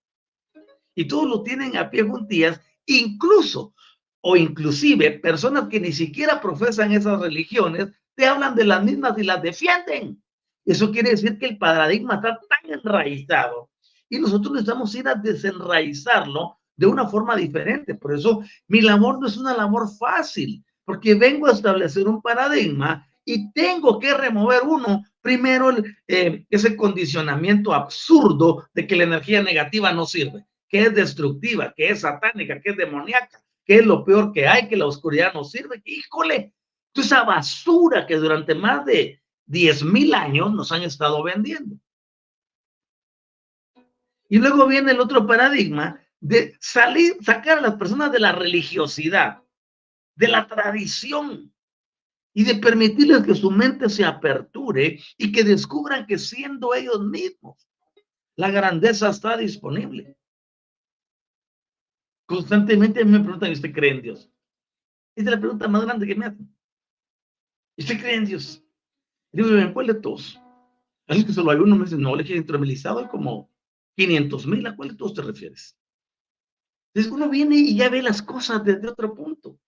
Y todos lo tienen a pie juntillas, incluso o inclusive personas que ni siquiera profesan esas religiones, te hablan de las mismas y las defienden. Eso quiere decir que el paradigma está tan enraizado y nosotros necesitamos ir a desenraizarlo de una forma diferente. Por eso mi labor no es una labor fácil, porque vengo a establecer un paradigma y tengo que remover uno Primero, eh, ese condicionamiento absurdo de que la energía negativa no sirve, que es destructiva, que es satánica, que es demoníaca, que es lo peor que hay, que la oscuridad no sirve. Híjole, toda esa basura que durante más de 10 mil años nos han estado vendiendo. Y luego viene el otro paradigma de salir, sacar a las personas de la religiosidad, de la tradición, y de permitirles que su mente se aperture y que descubran que siendo ellos mismos, la grandeza está disponible. Constantemente me preguntan, ¿usted cree en Dios? Esa es la pregunta más grande que me hacen. ¿Usted cree en Dios? Digo, ¿en cuál de todos? Alguien que solo hay uno me dice, no, le intromelizado hay como 500 mil, ¿a cuál de todos te refieres? Entonces uno viene y ya ve las cosas desde otro punto.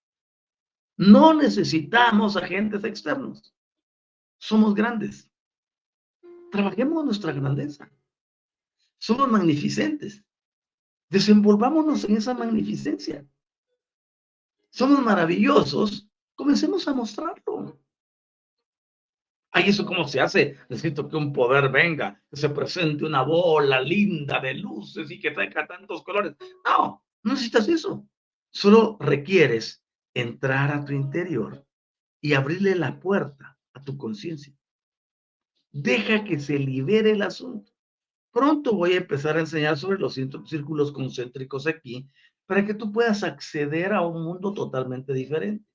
No necesitamos agentes externos. Somos grandes. Trabajemos nuestra grandeza. Somos magnificentes. Desenvolvámonos en esa magnificencia. Somos maravillosos. Comencemos a mostrarlo. Ay, ¿eso cómo se hace? Necesito que un poder venga, que se presente una bola linda de luces y que traiga tantos colores. No, no necesitas eso. Solo requieres entrar a tu interior y abrirle la puerta a tu conciencia. Deja que se libere el asunto. Pronto voy a empezar a enseñar sobre los círculos concéntricos aquí para que tú puedas acceder a un mundo totalmente diferente.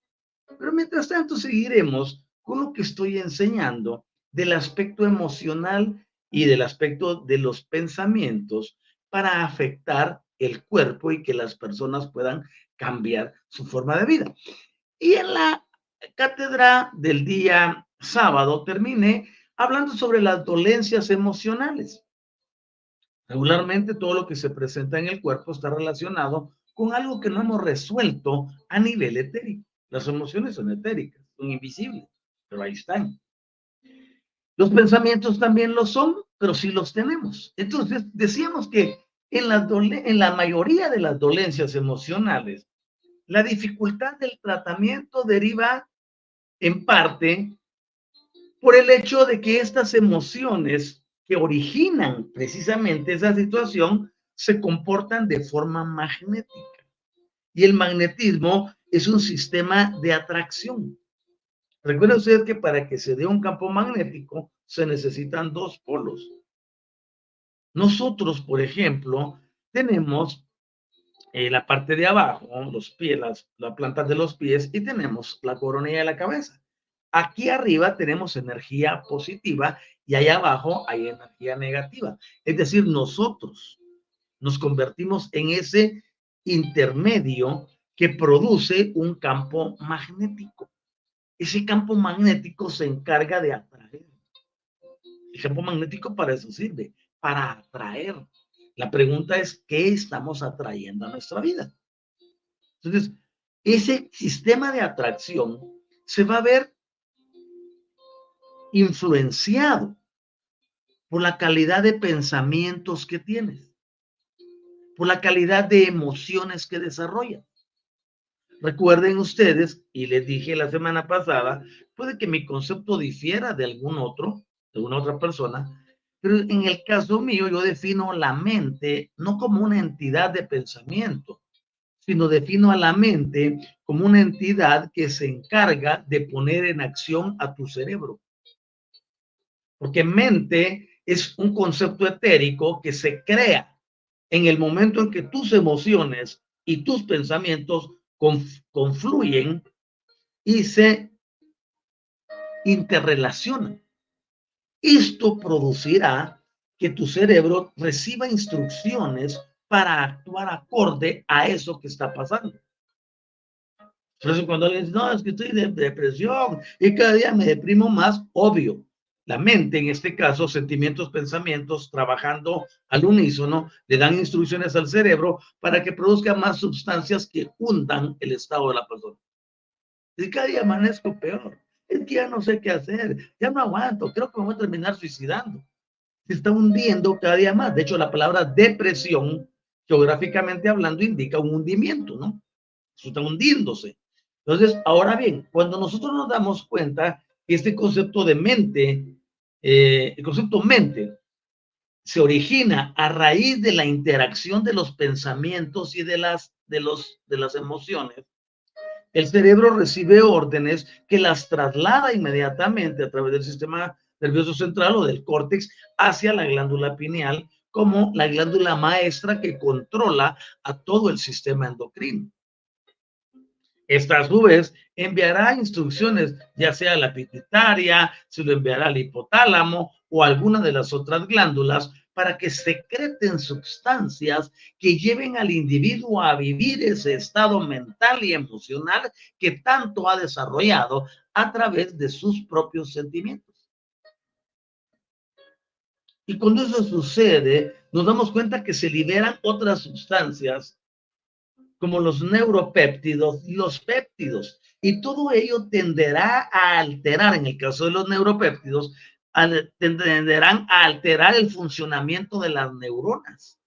Pero mientras tanto seguiremos con lo que estoy enseñando del aspecto emocional y del aspecto de los pensamientos para afectar el cuerpo y que las personas puedan cambiar su forma de vida. Y en la cátedra del día sábado terminé hablando sobre las dolencias emocionales. Regularmente todo lo que se presenta en el cuerpo está relacionado con algo que no hemos resuelto a nivel etérico. Las emociones son etéricas, son invisibles, pero ahí están. Los pensamientos también lo son, pero sí los tenemos. Entonces, decíamos que en la, en la mayoría de las dolencias emocionales, la dificultad del tratamiento deriva en parte por el hecho de que estas emociones que originan precisamente esa situación se comportan de forma magnética. Y el magnetismo es un sistema de atracción. Recuerden ustedes que para que se dé un campo magnético se necesitan dos polos. Nosotros, por ejemplo, tenemos la parte de abajo, los pies, las, la planta de los pies y tenemos la coronilla de la cabeza. Aquí arriba tenemos energía positiva y allá abajo hay energía negativa. Es decir, nosotros nos convertimos en ese intermedio que produce un campo magnético. Ese campo magnético se encarga de atraer. El campo magnético para eso sirve, para atraer. La pregunta es, ¿qué estamos atrayendo a nuestra vida? Entonces, ese sistema de atracción se va a ver influenciado por la calidad de pensamientos que tienes, por la calidad de emociones que desarrollas. Recuerden ustedes, y les dije la semana pasada, puede que mi concepto difiera de algún otro, de una otra persona, pero en el caso mío yo defino la mente no como una entidad de pensamiento, sino defino a la mente como una entidad que se encarga de poner en acción a tu cerebro. Porque mente es un concepto etérico que se crea en el momento en que tus emociones y tus pensamientos confluyen y se interrelacionan. Esto producirá que tu cerebro reciba instrucciones para actuar acorde a eso que está pasando. Por eso cuando alguien dice, no, es que estoy de depresión y cada día me deprimo más, obvio, la mente, en este caso, sentimientos, pensamientos, trabajando al unísono, le dan instrucciones al cerebro para que produzca más sustancias que hundan el estado de la persona. Y cada día amanezco peor. Es que ya no sé qué hacer, ya no aguanto, creo que me voy a terminar suicidando. Se está hundiendo cada día más. De hecho, la palabra depresión, geográficamente hablando, indica un hundimiento, ¿no? Eso está hundiéndose. Entonces, ahora bien, cuando nosotros nos damos cuenta este concepto de mente, eh, el concepto mente, se origina a raíz de la interacción de los pensamientos y de las, de los, de las emociones. El cerebro recibe órdenes que las traslada inmediatamente a través del sistema nervioso central o del córtex hacia la glándula pineal como la glándula maestra que controla a todo el sistema endocrino. Esta a su enviará instrucciones, ya sea a la pituitaria, se lo enviará al hipotálamo o alguna de las otras glándulas para que secreten sustancias que lleven al individuo a vivir ese estado mental y emocional que tanto ha desarrollado a través de sus propios sentimientos. Y cuando eso sucede, nos damos cuenta que se liberan otras sustancias como los neuropéptidos y los péptidos. Y todo ello tenderá a alterar, en el caso de los neuropéptidos, tenderán a alterar el funcionamiento de las neuronas.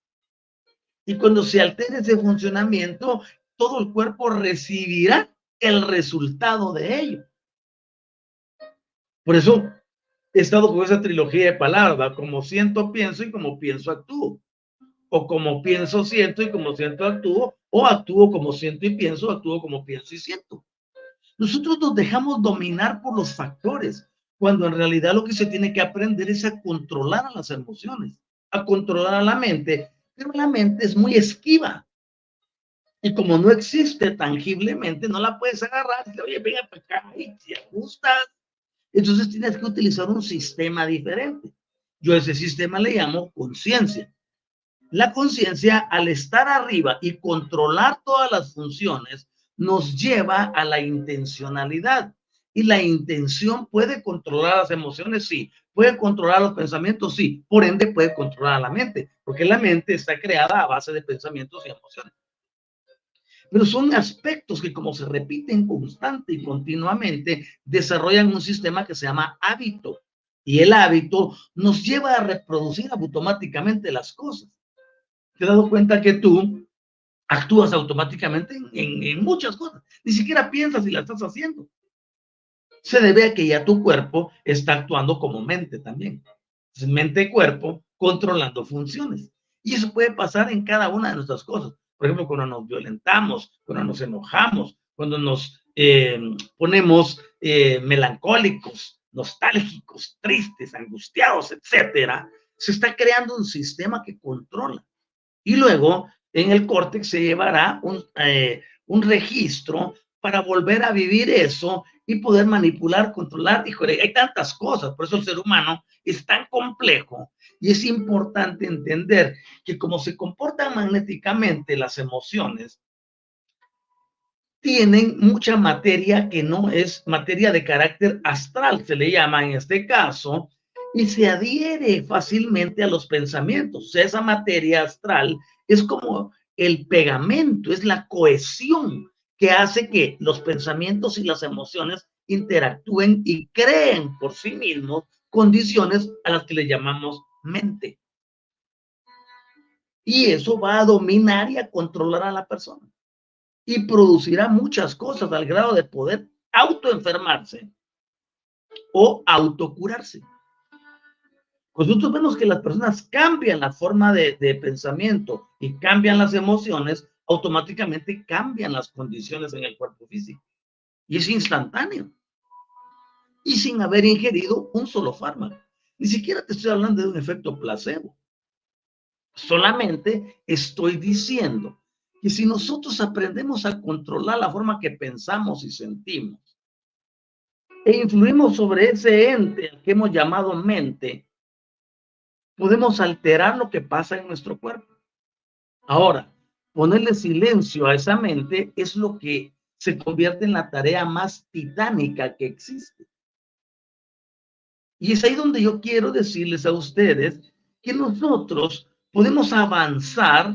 Y cuando se altere ese funcionamiento, todo el cuerpo recibirá el resultado de ello. Por eso he estado con esa trilogía de palabras, como siento, pienso y como pienso, actúo o como pienso, siento y como siento, actúo, o actúo como siento y pienso, actúo como pienso y siento. Nosotros nos dejamos dominar por los factores, cuando en realidad lo que se tiene que aprender es a controlar a las emociones, a controlar a la mente, pero la mente es muy esquiva. Y como no existe tangiblemente, no la puedes agarrar y oye, venga para acá y te ajustas. Entonces tienes que utilizar un sistema diferente. Yo a ese sistema le llamo conciencia. La conciencia, al estar arriba y controlar todas las funciones, nos lleva a la intencionalidad. Y la intención puede controlar las emociones, sí. Puede controlar los pensamientos, sí. Por ende, puede controlar la mente, porque la mente está creada a base de pensamientos y emociones. Pero son aspectos que como se repiten constante y continuamente, desarrollan un sistema que se llama hábito. Y el hábito nos lleva a reproducir automáticamente las cosas te has dado cuenta que tú actúas automáticamente en, muchas cosas. Ni siquiera piensas si la estás haciendo. Se debe a que ya tu cuerpo está actuando como mente también. Es mente y cuerpo controlando funciones. Y eso puede pasar en cada una de nuestras cosas. Por ejemplo, cuando nos violentamos, cuando nos enojamos, cuando nos eh, ponemos eh, melancólicos, nostálgicos, tristes, angustiados, etcétera, se está creando un sistema que controla. Y luego en el córtex se llevará un, eh, un registro para volver a vivir eso y poder manipular, controlar. Híjole, hay tantas cosas, por eso el ser humano es tan complejo y es importante entender que como se comportan magnéticamente las emociones, tienen mucha materia que no es materia de carácter astral, se le llama en este caso, y se adhiere fácilmente a los pensamientos. Esa materia astral es como el pegamento, es la cohesión que hace que los pensamientos y las emociones interactúen y creen por sí mismos condiciones a las que le llamamos mente. Y eso va a dominar y a controlar a la persona. Y producirá muchas cosas al grado de poder autoenfermarse o autocurarse. Pues nosotros vemos que las personas cambian la forma de, de pensamiento y cambian las emociones, automáticamente cambian las condiciones en el cuerpo físico. Y es instantáneo. Y sin haber ingerido un solo fármaco. Ni siquiera te estoy hablando de un efecto placebo. Solamente estoy diciendo que si nosotros aprendemos a controlar la forma que pensamos y sentimos e influimos sobre ese ente que hemos llamado mente, podemos alterar lo que pasa en nuestro cuerpo. Ahora, ponerle silencio a esa mente es lo que se convierte en la tarea más titánica que existe. Y es ahí donde yo quiero decirles a ustedes que nosotros podemos avanzar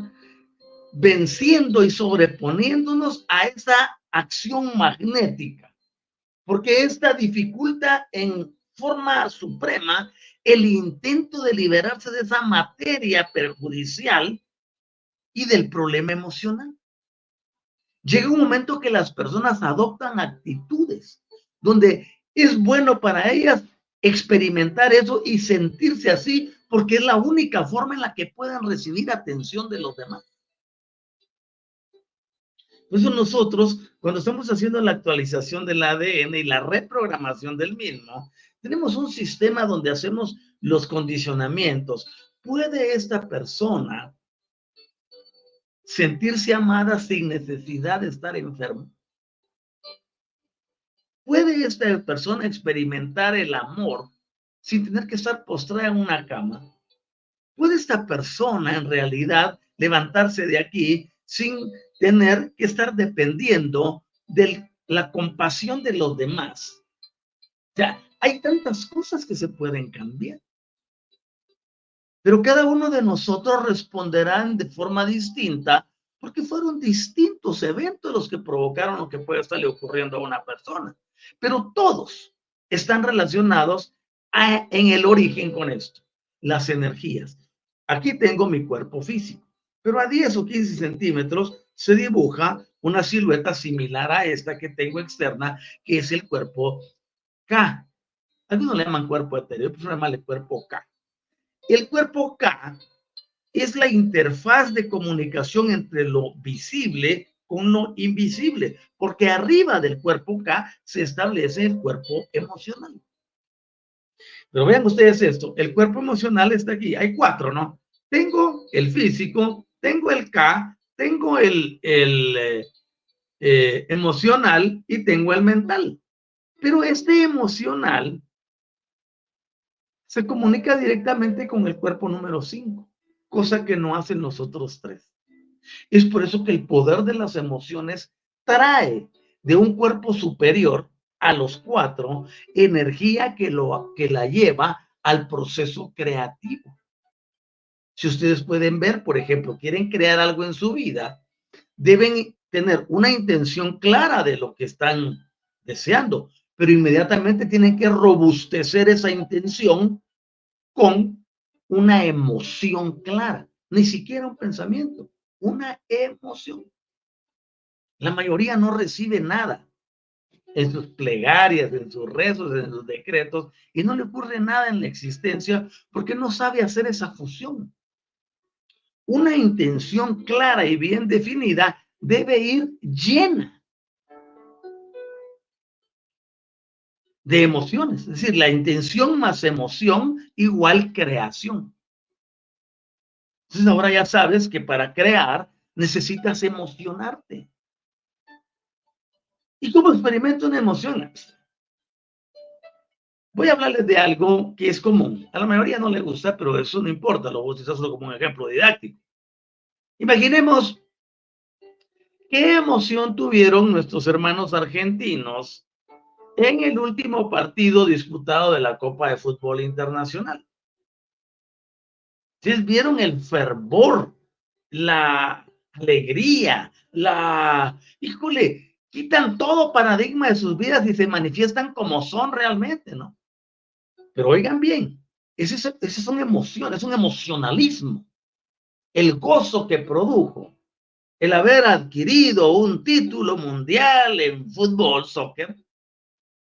venciendo y sobreponiéndonos a esa acción magnética, porque esta dificulta en forma suprema el intento de liberarse de esa materia perjudicial y del problema emocional. Llega un momento que las personas adoptan actitudes donde es bueno para ellas experimentar eso y sentirse así, porque es la única forma en la que puedan recibir atención de los demás. Por eso nosotros, cuando estamos haciendo la actualización del ADN y la reprogramación del mismo, tenemos un sistema donde hacemos los condicionamientos. ¿Puede esta persona sentirse amada sin necesidad de estar enfermo? ¿Puede esta persona experimentar el amor sin tener que estar postrada en una cama? ¿Puede esta persona en realidad levantarse de aquí sin tener que estar dependiendo de la compasión de los demás? O sea, hay tantas cosas que se pueden cambiar. Pero cada uno de nosotros responderá de forma distinta porque fueron distintos eventos los que provocaron lo que puede estarle ocurriendo a una persona pero todos están relacionados en el origen con esto, las energías. Aquí tengo mi cuerpo físico, pero a 10 o 15 centímetros se dibuja una silueta similar a esta que tengo externa, que es el cuerpo K. Algunos le llaman cuerpo etéreo, pues llamarle cuerpo K. El cuerpo K es la interfaz de comunicación entre lo visible con lo invisible, porque arriba del cuerpo K se establece el cuerpo emocional. Pero vean ustedes esto, el cuerpo emocional está aquí, hay cuatro, ¿no? Tengo el físico, tengo el K, tengo el, el eh, eh, emocional y tengo el mental. Pero este emocional se comunica directamente con el cuerpo número 5, cosa que no hacen los otros tres. Es por eso que el poder de las emociones trae de un cuerpo superior a los cuatro energía que, lo, que la lleva al proceso creativo. Si ustedes pueden ver, por ejemplo, quieren crear algo en su vida, deben tener una intención clara de lo que están deseando, pero inmediatamente tienen que robustecer esa intención con una emoción clara, ni siquiera un pensamiento una emoción. La mayoría no recibe nada en sus plegarias, en sus rezos, en sus decretos, y no le ocurre nada en la existencia porque no sabe hacer esa fusión. Una intención clara y bien definida debe ir llena de emociones, es decir, la intención más emoción igual creación. Entonces ahora ya sabes que para crear necesitas emocionarte. ¿Y cómo experimento una emoción? Voy a hablarles de algo que es común. A la mayoría no le gusta, pero eso no importa. Lo voy a como un ejemplo didáctico. Imaginemos ¿Qué emoción tuvieron nuestros hermanos argentinos en el último partido disputado de la Copa de Fútbol Internacional? Ustedes vieron el fervor, la alegría, la... Híjole, quitan todo paradigma de sus vidas y se manifiestan como son realmente, ¿no? Pero oigan bien, ese, ese son emociones, es un emocionalismo. El gozo que produjo el haber adquirido un título mundial en fútbol, soccer,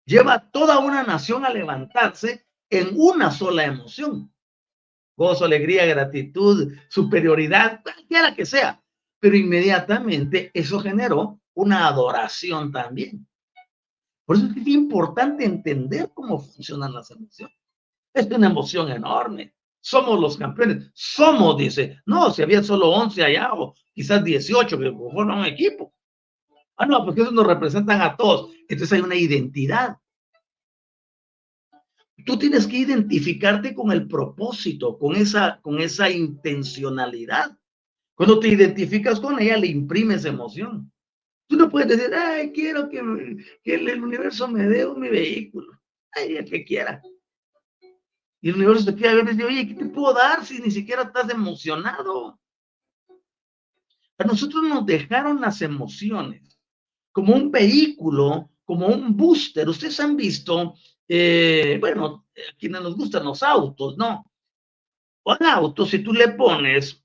lleva toda una nación a levantarse en una sola emoción. Gozo, alegría, gratitud, superioridad, cualquiera que sea. Pero inmediatamente eso generó una adoración también. Por eso es importante entender cómo funcionan las emociones. Es una emoción enorme. Somos los campeones. Somos, dice. No, si había solo 11 allá o quizás 18 que forman un equipo. Ah, no, porque eso nos representan a todos. Entonces hay una identidad. Tú tienes que identificarte con el propósito, con esa, con esa intencionalidad. Cuando te identificas con ella, le imprimes emoción. Tú no puedes decir, ay, quiero que, el, universo me dé mi vehículo. Ay, el que quiera. Y el universo te ver y dice, oye, ¿qué te puedo dar si ni siquiera estás emocionado? A nosotros nos dejaron las emociones como un vehículo, como un booster. Ustedes han visto, eh, bueno, a quienes nos gustan los autos, ¿no? Un auto, si tú le pones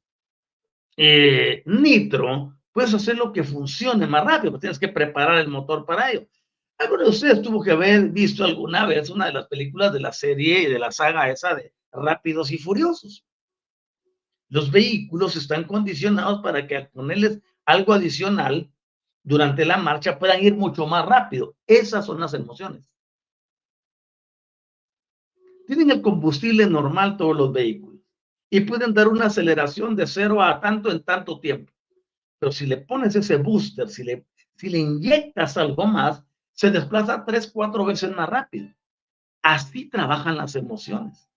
eh, nitro, puedes hacer lo que funcione más rápido, tienes que preparar el motor para ello. Alguno de ustedes tuvo que haber visto alguna vez una de las películas de la serie y de la saga esa de Rápidos y Furiosos. Los vehículos están condicionados para que al ponerles algo adicional durante la marcha puedan ir mucho más rápido. Esas son las emociones. Tienen el combustible normal todos los vehículos y pueden dar una aceleración de cero a tanto en tanto tiempo. Pero si le pones ese booster, si le, si le inyectas algo más, se desplaza tres, cuatro veces más rápido. Así trabajan las emociones.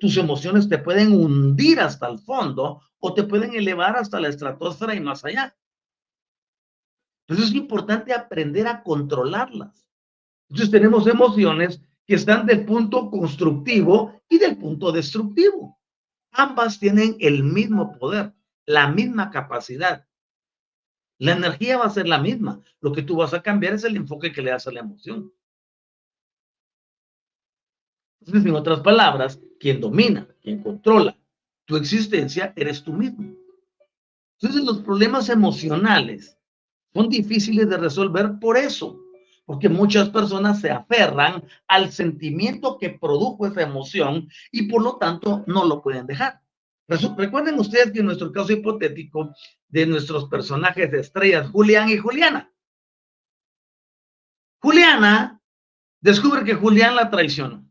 Tus emociones te pueden hundir hasta el fondo o te pueden elevar hasta la estratosfera y más allá. Entonces es importante aprender a controlarlas. Entonces tenemos emociones que están del punto constructivo y del punto destructivo. Ambas tienen el mismo poder, la misma capacidad. La energía va a ser la misma. Lo que tú vas a cambiar es el enfoque que le das a la emoción. Entonces, en otras palabras, quien domina, quien controla tu existencia, eres tú mismo. Entonces, los problemas emocionales son difíciles de resolver por eso, porque muchas personas se aferran al sentimiento que produjo esa emoción y por lo tanto no lo pueden dejar. Recuerden ustedes que en nuestro caso hipotético de nuestros personajes de estrellas, Julián y Juliana. Juliana descubre que Julián la traicionó.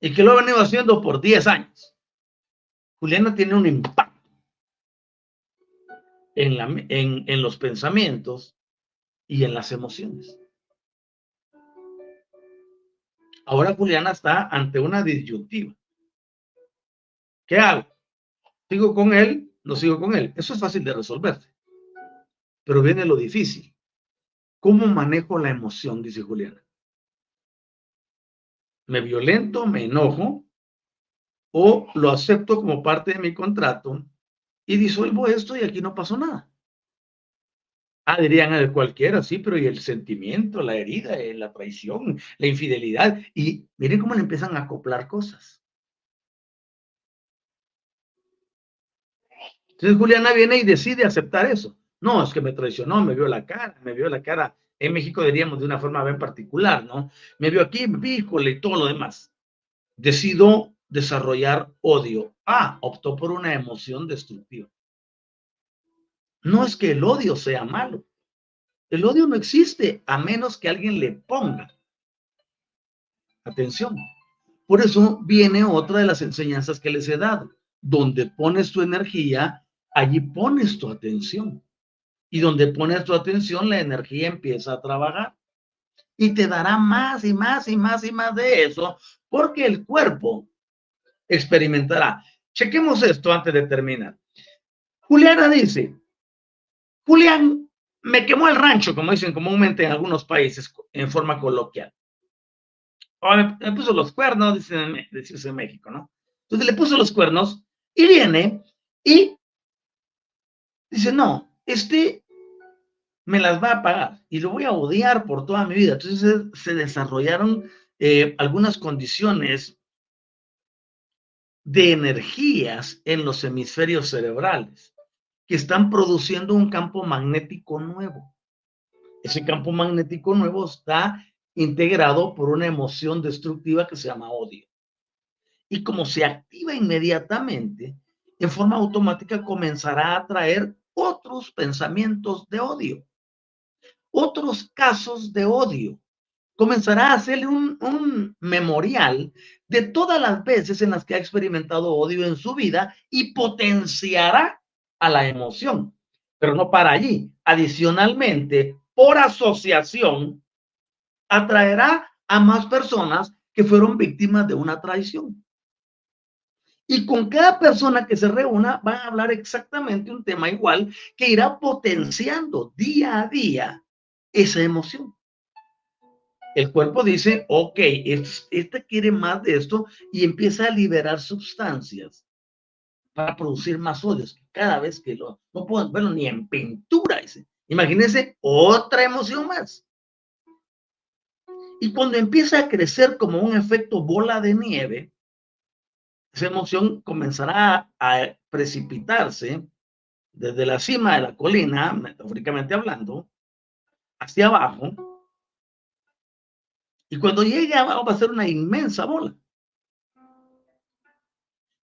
Y que lo ha venido haciendo por 10 años. Juliana tiene un impacto en, los pensamientos y en las emociones. Ahora Juliana está ante una disyuntiva. ¿Qué hago? ¿Sigo con él? ¿No sigo con él? Eso es fácil de resolverse. Pero viene lo difícil. ¿Cómo manejo la emoción? Dice Juliana. ¿Me violento, me enojo o lo acepto como parte de mi contrato y disuelvo esto y aquí no pasó nada? Ah, dirían a cualquiera, sí, pero y el sentimiento, la herida, eh, la traición, la infidelidad. Y miren cómo le empiezan a acoplar cosas. Entonces Juliana viene y decide aceptar eso. No, es que me traicionó, me vio la cara, me vio la cara. En México diríamos de una forma bien particular, ¿no? Me vio aquí, híjole, y todo lo demás. Decido desarrollar odio. Ah, optó por una emoción destructiva. No es que el odio sea malo. El odio no existe a menos que alguien le ponga. Atención. Por eso viene otra de las enseñanzas que les he dado. Donde pones tu energía, allí pones tu atención. Y donde pones tu atención, la energía empieza a trabajar. Y te dará más y más y más y más de eso, porque el cuerpo experimentará. Chequemos esto antes de terminar. Juliana dice, Julián me quemó el rancho, como dicen comúnmente en algunos países en forma coloquial. O me, puso los cuernos, dicen, en México, ¿no? Entonces le puso los cuernos y viene y dice, no, este me las va a pagar y lo voy a odiar por toda mi vida. Entonces se desarrollaron eh, algunas condiciones de energías en los hemisferios cerebrales que están produciendo un campo magnético nuevo. Ese campo magnético nuevo está integrado por una emoción destructiva que se llama odio. Y como se activa inmediatamente, en forma automática comenzará a atraer otros pensamientos de odio, otros casos de odio. Comenzará a hacerle un, un memorial de todas las veces en las que ha experimentado odio en su vida y potenciará a la emoción. Pero no para allí. Adicionalmente, por asociación, atraerá a más personas que fueron víctimas de una traición. Y con cada persona que se reúna van a hablar exactamente un tema igual que irá potenciando día a día esa emoción. El cuerpo dice, ok, este quiere más de esto y empieza a liberar sustancias para producir más odios. Cada vez que lo, no puedo verlo ni en pintura. Dice. Imagínense otra emoción más. Y cuando empieza a crecer como un efecto bola de nieve, esa emoción comenzará a precipitarse desde la cima de la colina, metafóricamente hablando, hacia abajo. Y cuando llegue va a ser una inmensa bola.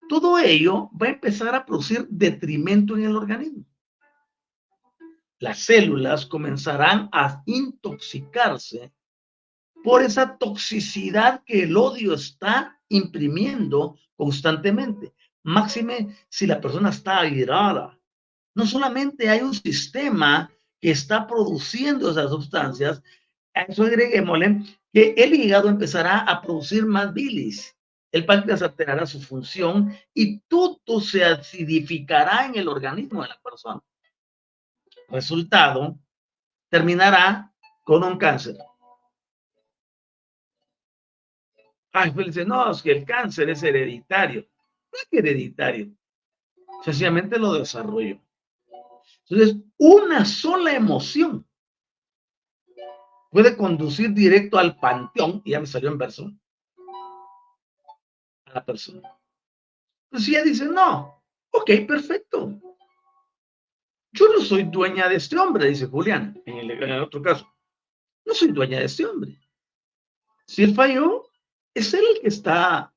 Todo ello va a empezar a producir detrimento en el organismo. Las células comenzarán a intoxicarse por esa toxicidad que el odio está imprimiendo constantemente. Máxime si la persona está airada. No solamente hay un sistema que está produciendo esas sustancias, a eso agreguémosle que el hígado empezará a producir más bilis. El páncreas alterará su función y todo se acidificará en el organismo de la persona. Resultado, terminará con un cáncer. Ay, pues dice, no, es que el cáncer es hereditario. No es hereditario. Sencillamente lo desarrollo. Entonces, una sola emoción puede conducir directo al panteón, y ya me salió en verso, a la persona. Entonces ella dice, no, ok, perfecto. Yo no soy dueña de este hombre, dice Julián, en el, en el otro caso. No soy dueña de este hombre. Si él falló, es él el que está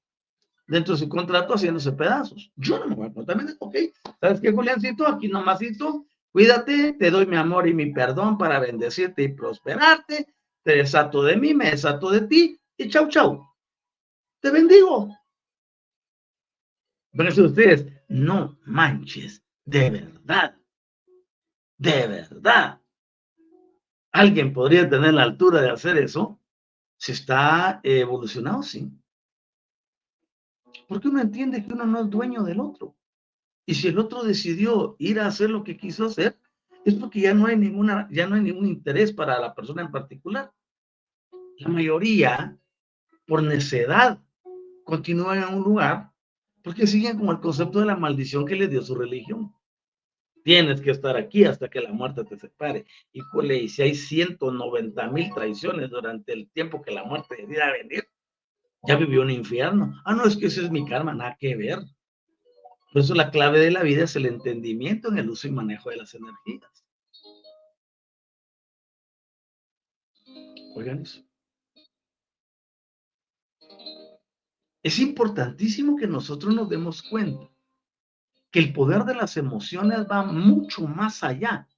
dentro de su contrato haciéndose pedazos. Yo no me voy a contar, ok, ¿sabes qué, Juliancito? Aquí nomasito, cuídate, te doy mi amor y mi perdón para bendecirte y prosperarte, te desato de mí, me desato de ti, y chau, chau. Te bendigo. Pero si ustedes, no manches, de verdad, de verdad. ¿Alguien podría tener la altura de hacer eso? se está evolucionado, sí. Porque uno entiende que uno no es dueño del otro. Y si el otro decidió ir a hacer lo que quiso hacer, es porque ya no hay ninguna, ya no hay ningún interés para la persona en particular. La mayoría, por necedad, continúan en un lugar porque siguen como el concepto de la maldición que les dio su religión. Tienes que estar aquí hasta que la muerte te separe. Híjole, y si hay 190 mil traiciones durante el tiempo que la muerte debía venir, ya vivió un infierno. Ah, no, es que ese es mi karma, nada que ver. Por eso la clave de la vida es el entendimiento en el uso y manejo de las energías. Oigan eso. Es importantísimo que nosotros nos demos cuenta que el poder de las emociones va mucho más allá,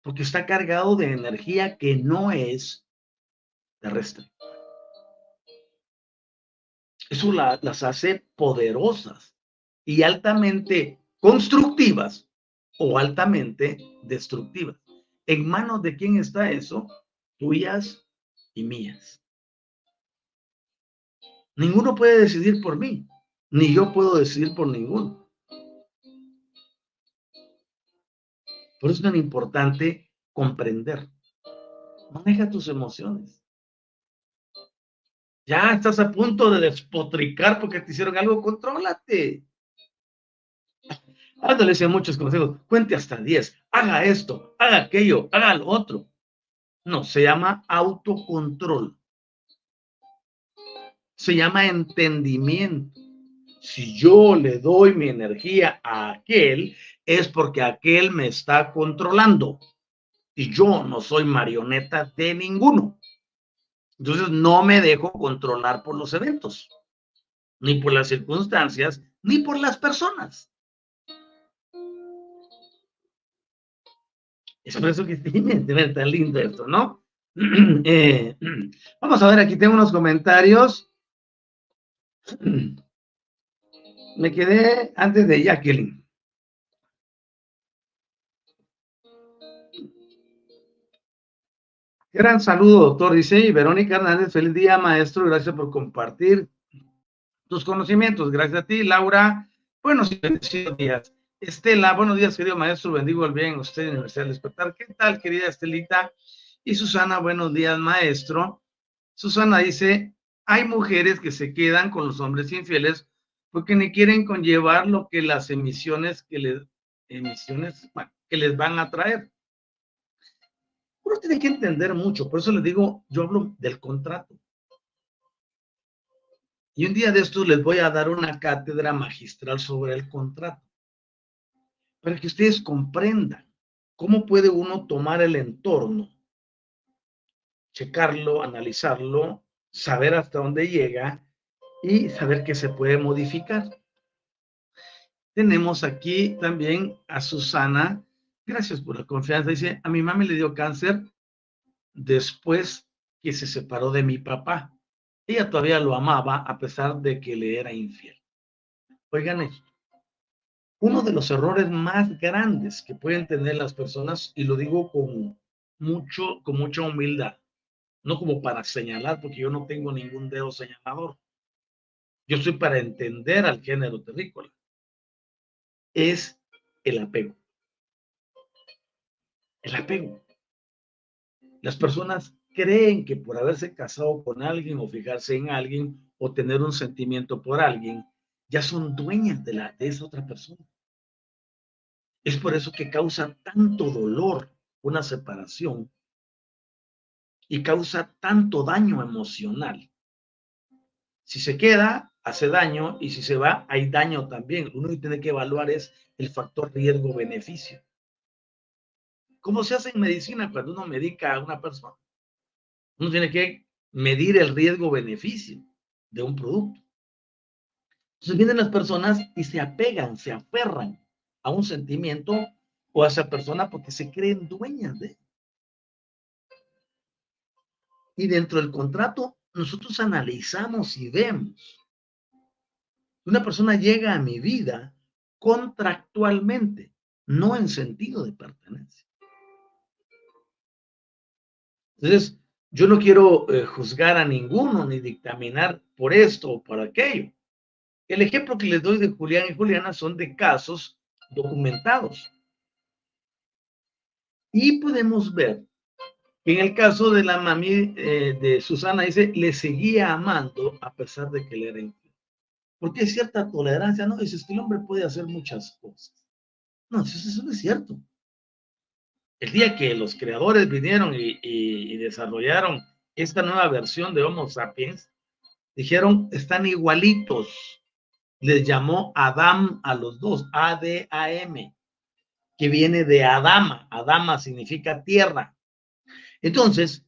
porque está cargado de energía que no es terrestre. Eso las hace poderosas y altamente constructivas o altamente destructivas. ¿En manos de quién está eso? Tuyas y mías. Ninguno puede decidir por mí, ni yo puedo decidir por ninguno. Por eso es tan importante comprender. Maneja tus emociones. Ya estás a punto de despotricar porque te hicieron algo, contrólate. Antes le decía muchos consejos, cuente hasta 10, haga esto, haga aquello, haga lo otro. No, se llama autocontrol. Se llama entendimiento. Si yo le doy mi energía a aquel, es porque aquel me está controlando. Y yo no soy marioneta de ninguno. Entonces no me dejo controlar por los eventos, ni por las circunstancias, ni por las personas. Es por eso que [LAUGHS] debe tan lindo esto, ¿no? [CLEARS THROAT] Eh, [CLEARS THROAT] vamos a ver, aquí tengo unos comentarios. [CLEARS THROAT] Me quedé antes de Jacqueline. Gran saludo, doctor. Dice, y Verónica Hernández, feliz día, maestro. Gracias por compartir tus conocimientos. Gracias a ti, Laura. Buenos días. Estela, buenos días, querido maestro. Bendigo el bien usted, Universidad del Despertar. ¿Qué tal, querida Estelita? Y Susana, buenos días, maestro. Susana dice, hay mujeres que se quedan con los hombres infieles porque ni quieren conllevar lo que las emisiones que les, emisiones, que les van a traer. Uno tiene que entender mucho, por eso les digo, yo hablo del contrato. Y un día de estos les voy a dar una cátedra magistral sobre el contrato para que ustedes comprendan cómo puede uno tomar el entorno, checarlo, analizarlo, saber hasta dónde llega y saber qué se puede modificar. Tenemos aquí también a Susana. Gracias por la confianza. Dice, a mi mami le dio cáncer después que se separó de mi papá. Ella todavía lo amaba a pesar de que le era infiel. Oigan esto uno de los errores más grandes que pueden tener las personas, y lo digo con, mucho, con mucha humildad, no como para señalar, porque yo no tengo ningún dedo señalador. Yo soy para entender al género terrícola. Es el apego. El apego. Las personas creen que por haberse casado con alguien o fijarse en alguien o tener un sentimiento por alguien, ya son dueñas de, la, de esa otra persona. Es por eso que causa tanto dolor una separación y causa tanto daño emocional. Si se queda, hace daño y si se va, hay daño también. Uno que tiene que evaluar es el factor riesgo-beneficio. ¿Cómo se hace en medicina cuando uno medica a una persona? Uno tiene que medir el riesgo-beneficio de un producto. Entonces vienen las personas y se apegan, se aferran a un sentimiento o a esa persona porque se creen dueñas de. Y dentro del contrato, nosotros analizamos y vemos. Una persona llega a mi vida contractualmente, no en sentido de pertenencia. Entonces, yo no quiero eh, juzgar a ninguno ni dictaminar por esto o por aquello. El ejemplo que les doy de Julián y Juliana son de casos documentados. Y podemos ver que en el caso de la mami eh, de Susana, dice, le seguía amando a pesar de que le era infiel. Porque hay cierta tolerancia, ¿no? Dice, que el hombre puede hacer muchas cosas. No, eso, no es cierto. El día que los creadores vinieron y, y desarrollaron esta nueva versión de Homo sapiens, dijeron, están igualitos les llamó Adam a los dos, A-D-A-M, que viene de Adama. Adama significa tierra. Entonces,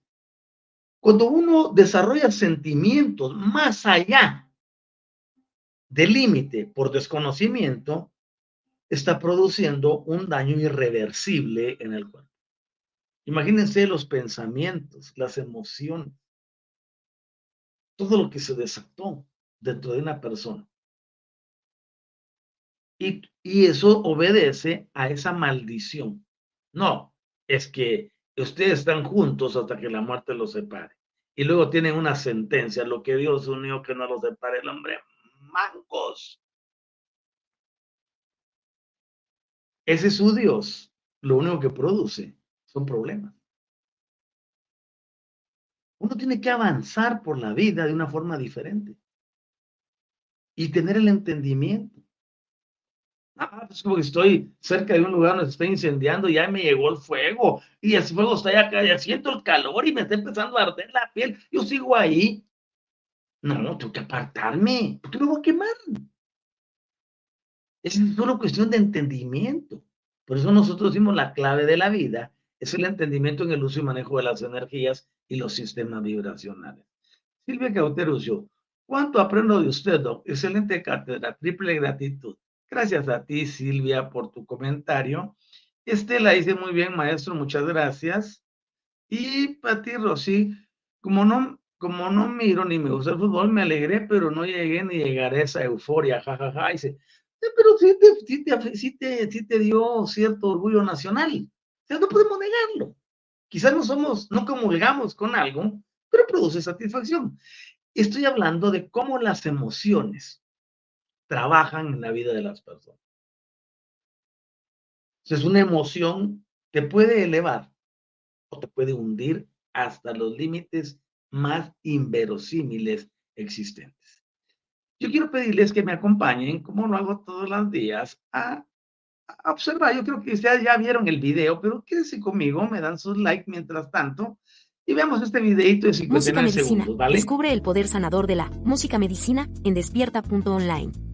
cuando uno desarrolla sentimientos más allá del límite por desconocimiento, está produciendo un daño irreversible en el cuerpo. Imagínense los pensamientos, las emociones, todo lo que se desató dentro de una persona. Y, eso obedece a esa maldición. No, es que ustedes están juntos hasta que la muerte los separe. Y luego tienen una sentencia, lo que Dios unió que no los separe el hombre. Mancos. Ese es su Dios. lo único que produce son problemas. Uno tiene que avanzar por la vida de una forma diferente y tener el entendimiento. Ah, pues como que estoy cerca de un lugar donde se está incendiando, ya me llegó el fuego y el fuego está allá acá, ya siento el calor y me está empezando a arder la piel. Yo sigo ahí. No, tengo que apartarme, porque me voy a quemar. Es solo cuestión de entendimiento. Por eso nosotros decimos la clave de la vida es el entendimiento en el uso y manejo de las energías y los sistemas vibracionales. Silvia Cauteruccio, ¿cuánto aprendo de usted, Doc? Excelente cátedra, triple gratitud. Gracias a ti, Silvia, por tu comentario. Estela dice muy bien, maestro, muchas gracias. Y para ti, Rosy, como no, como no miro ni me gusta el fútbol, me alegré, pero no llegué ni llegaré a esa euforia, jajaja. Ja, ja. Dice, eh, pero sí te, sí, te, sí, te, sí te dio cierto orgullo nacional. O sea, no podemos negarlo. Quizás no somos, no comulgamos con algo, pero produce satisfacción. Estoy hablando de cómo las emociones trabajan en la vida de las personas. Es una emoción te puede elevar o te puede hundir hasta los límites más inverosímiles existentes. Yo quiero pedirles que me acompañen, como lo hago todos los días, a observa, yo creo que ustedes ya vieron el video, pero quédense conmigo, me dan sus like mientras tanto y veamos este videito de 59 segundos, ¿vale? Descubre el poder sanador de la música medicina en despierta.online.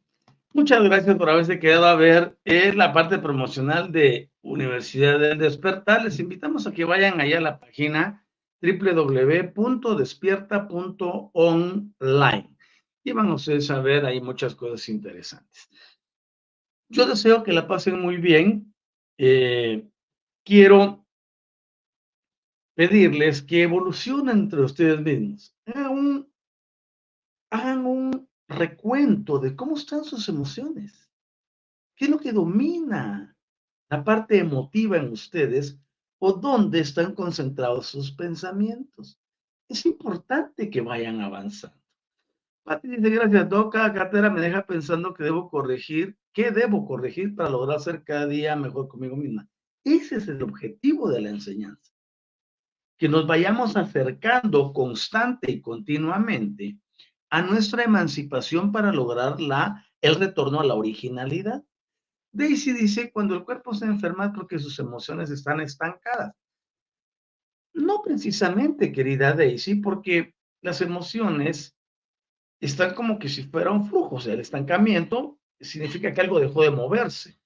muchas gracias por haberse quedado a ver en la parte promocional de Universidad del Despertar. Les invitamos a que vayan allá a la página www.despierta.online y van ustedes a ver ahí muchas cosas interesantes. Yo deseo que la pasen muy bien. Eh, quiero pedirles que evolucionen entre ustedes mismos. Hagan un, recuento de cómo están sus emociones. ¿Qué es lo que domina la parte emotiva en ustedes o dónde están concentrados sus pensamientos? Es importante que vayan avanzando. Pati dice, gracias, Doc. Cada cátedra me deja pensando que debo corregir, qué debo corregir para lograr ser cada día mejor conmigo misma. Ese es el objetivo de la enseñanza. Que nos vayamos acercando constante y continuamente a nuestra emancipación para lograr la, el retorno a la originalidad. Daisy dice, cuando el cuerpo se enferma porque sus emociones están estancadas. No precisamente, querida Daisy, porque las emociones están como que si fuera un flujo, o sea, el estancamiento significa que algo dejó de moverse.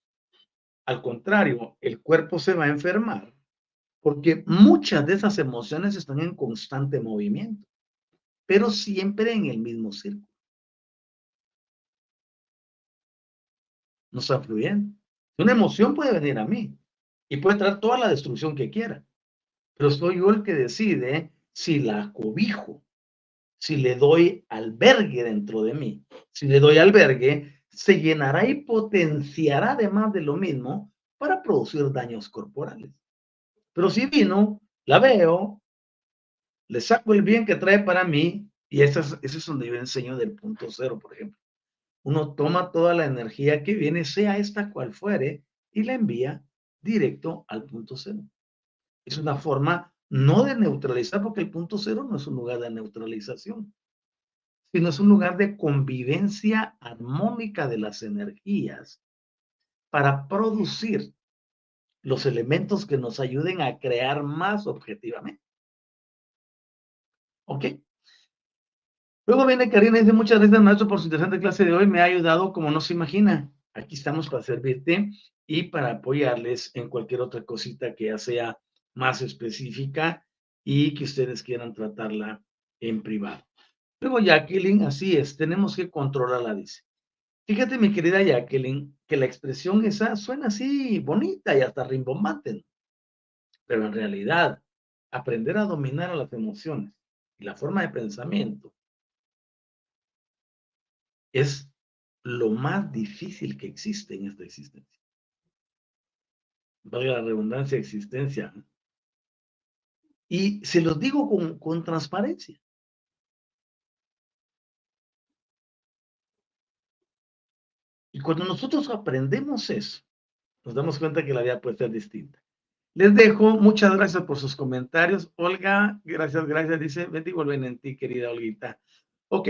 Al contrario, el cuerpo se va a enfermar porque muchas de esas emociones están en constante movimiento, pero siempre en el mismo círculo. No está fluyendo. Una emoción puede venir a mí y puede traer toda la destrucción que quiera, pero soy yo el que decide si la cobijo si le doy albergue dentro de mí, si le doy albergue, se llenará y potenciará además de lo mismo para producir daños corporales. Pero si vino, la veo, le saco el bien que trae para mí, y ese es, ese es donde yo enseño del punto cero, por ejemplo. Uno toma toda la energía que viene, sea esta cual fuere, y la envía directo al punto cero. Es una forma no de neutralizar, porque el punto cero no es un lugar de neutralización, sino es un lugar de convivencia armónica de las energías para producir los elementos que nos ayuden a crear más objetivamente. ¿Ok? Luego viene Karina y dice, muchas gracias maestro por su interesante clase de hoy, me ha ayudado como no se imagina. Aquí estamos para servirte y para apoyarles en cualquier otra cosita que ya sea más específica y que ustedes quieran tratarla en privado. Luego Jacqueline, así es, tenemos que controlarla, dice. Fíjate, mi querida Jacqueline, que la expresión esa suena así bonita y hasta rimbombante, pero en realidad aprender a dominar a las emociones y la forma de pensamiento es lo más difícil que existe en esta existencia. Valga la redundancia, existencia. Y se los digo con, con transparencia. Y cuando nosotros aprendemos eso, nos damos cuenta que la vida puede ser distinta. Les dejo, muchas gracias por sus comentarios. Olga, gracias, gracias, dice, bendigo el en ti, querida Olguita. Ok,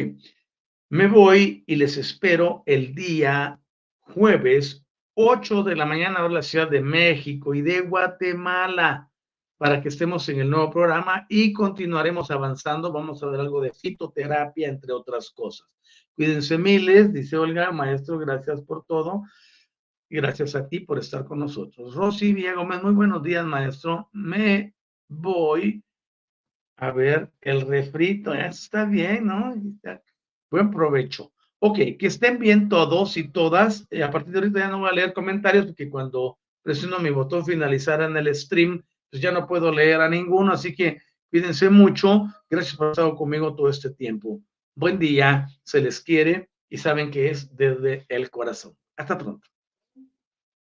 me voy y les espero el día jueves, 8 de la mañana, de la Ciudad de México y de Guatemala, para que estemos en el nuevo programa y continuaremos avanzando. Vamos a ver algo de fitoterapia, entre otras cosas. Cuídense miles, dice Olga, maestro, gracias por todo. Gracias a ti por estar con nosotros. Rosy Gómez, muy buenos días, maestro. Me voy a ver el refrito. Está bien, ¿no? Buen provecho. Ok, que estén bien todos y todas. Eh, a partir de ahorita ya no voy a leer comentarios porque cuando presiono mi botón finalizar en el stream, pues ya no puedo leer a ninguno. Así que cuídense mucho. Gracias por estar conmigo todo este tiempo. Buen día, se les quiere y saben que es desde el corazón. Hasta pronto.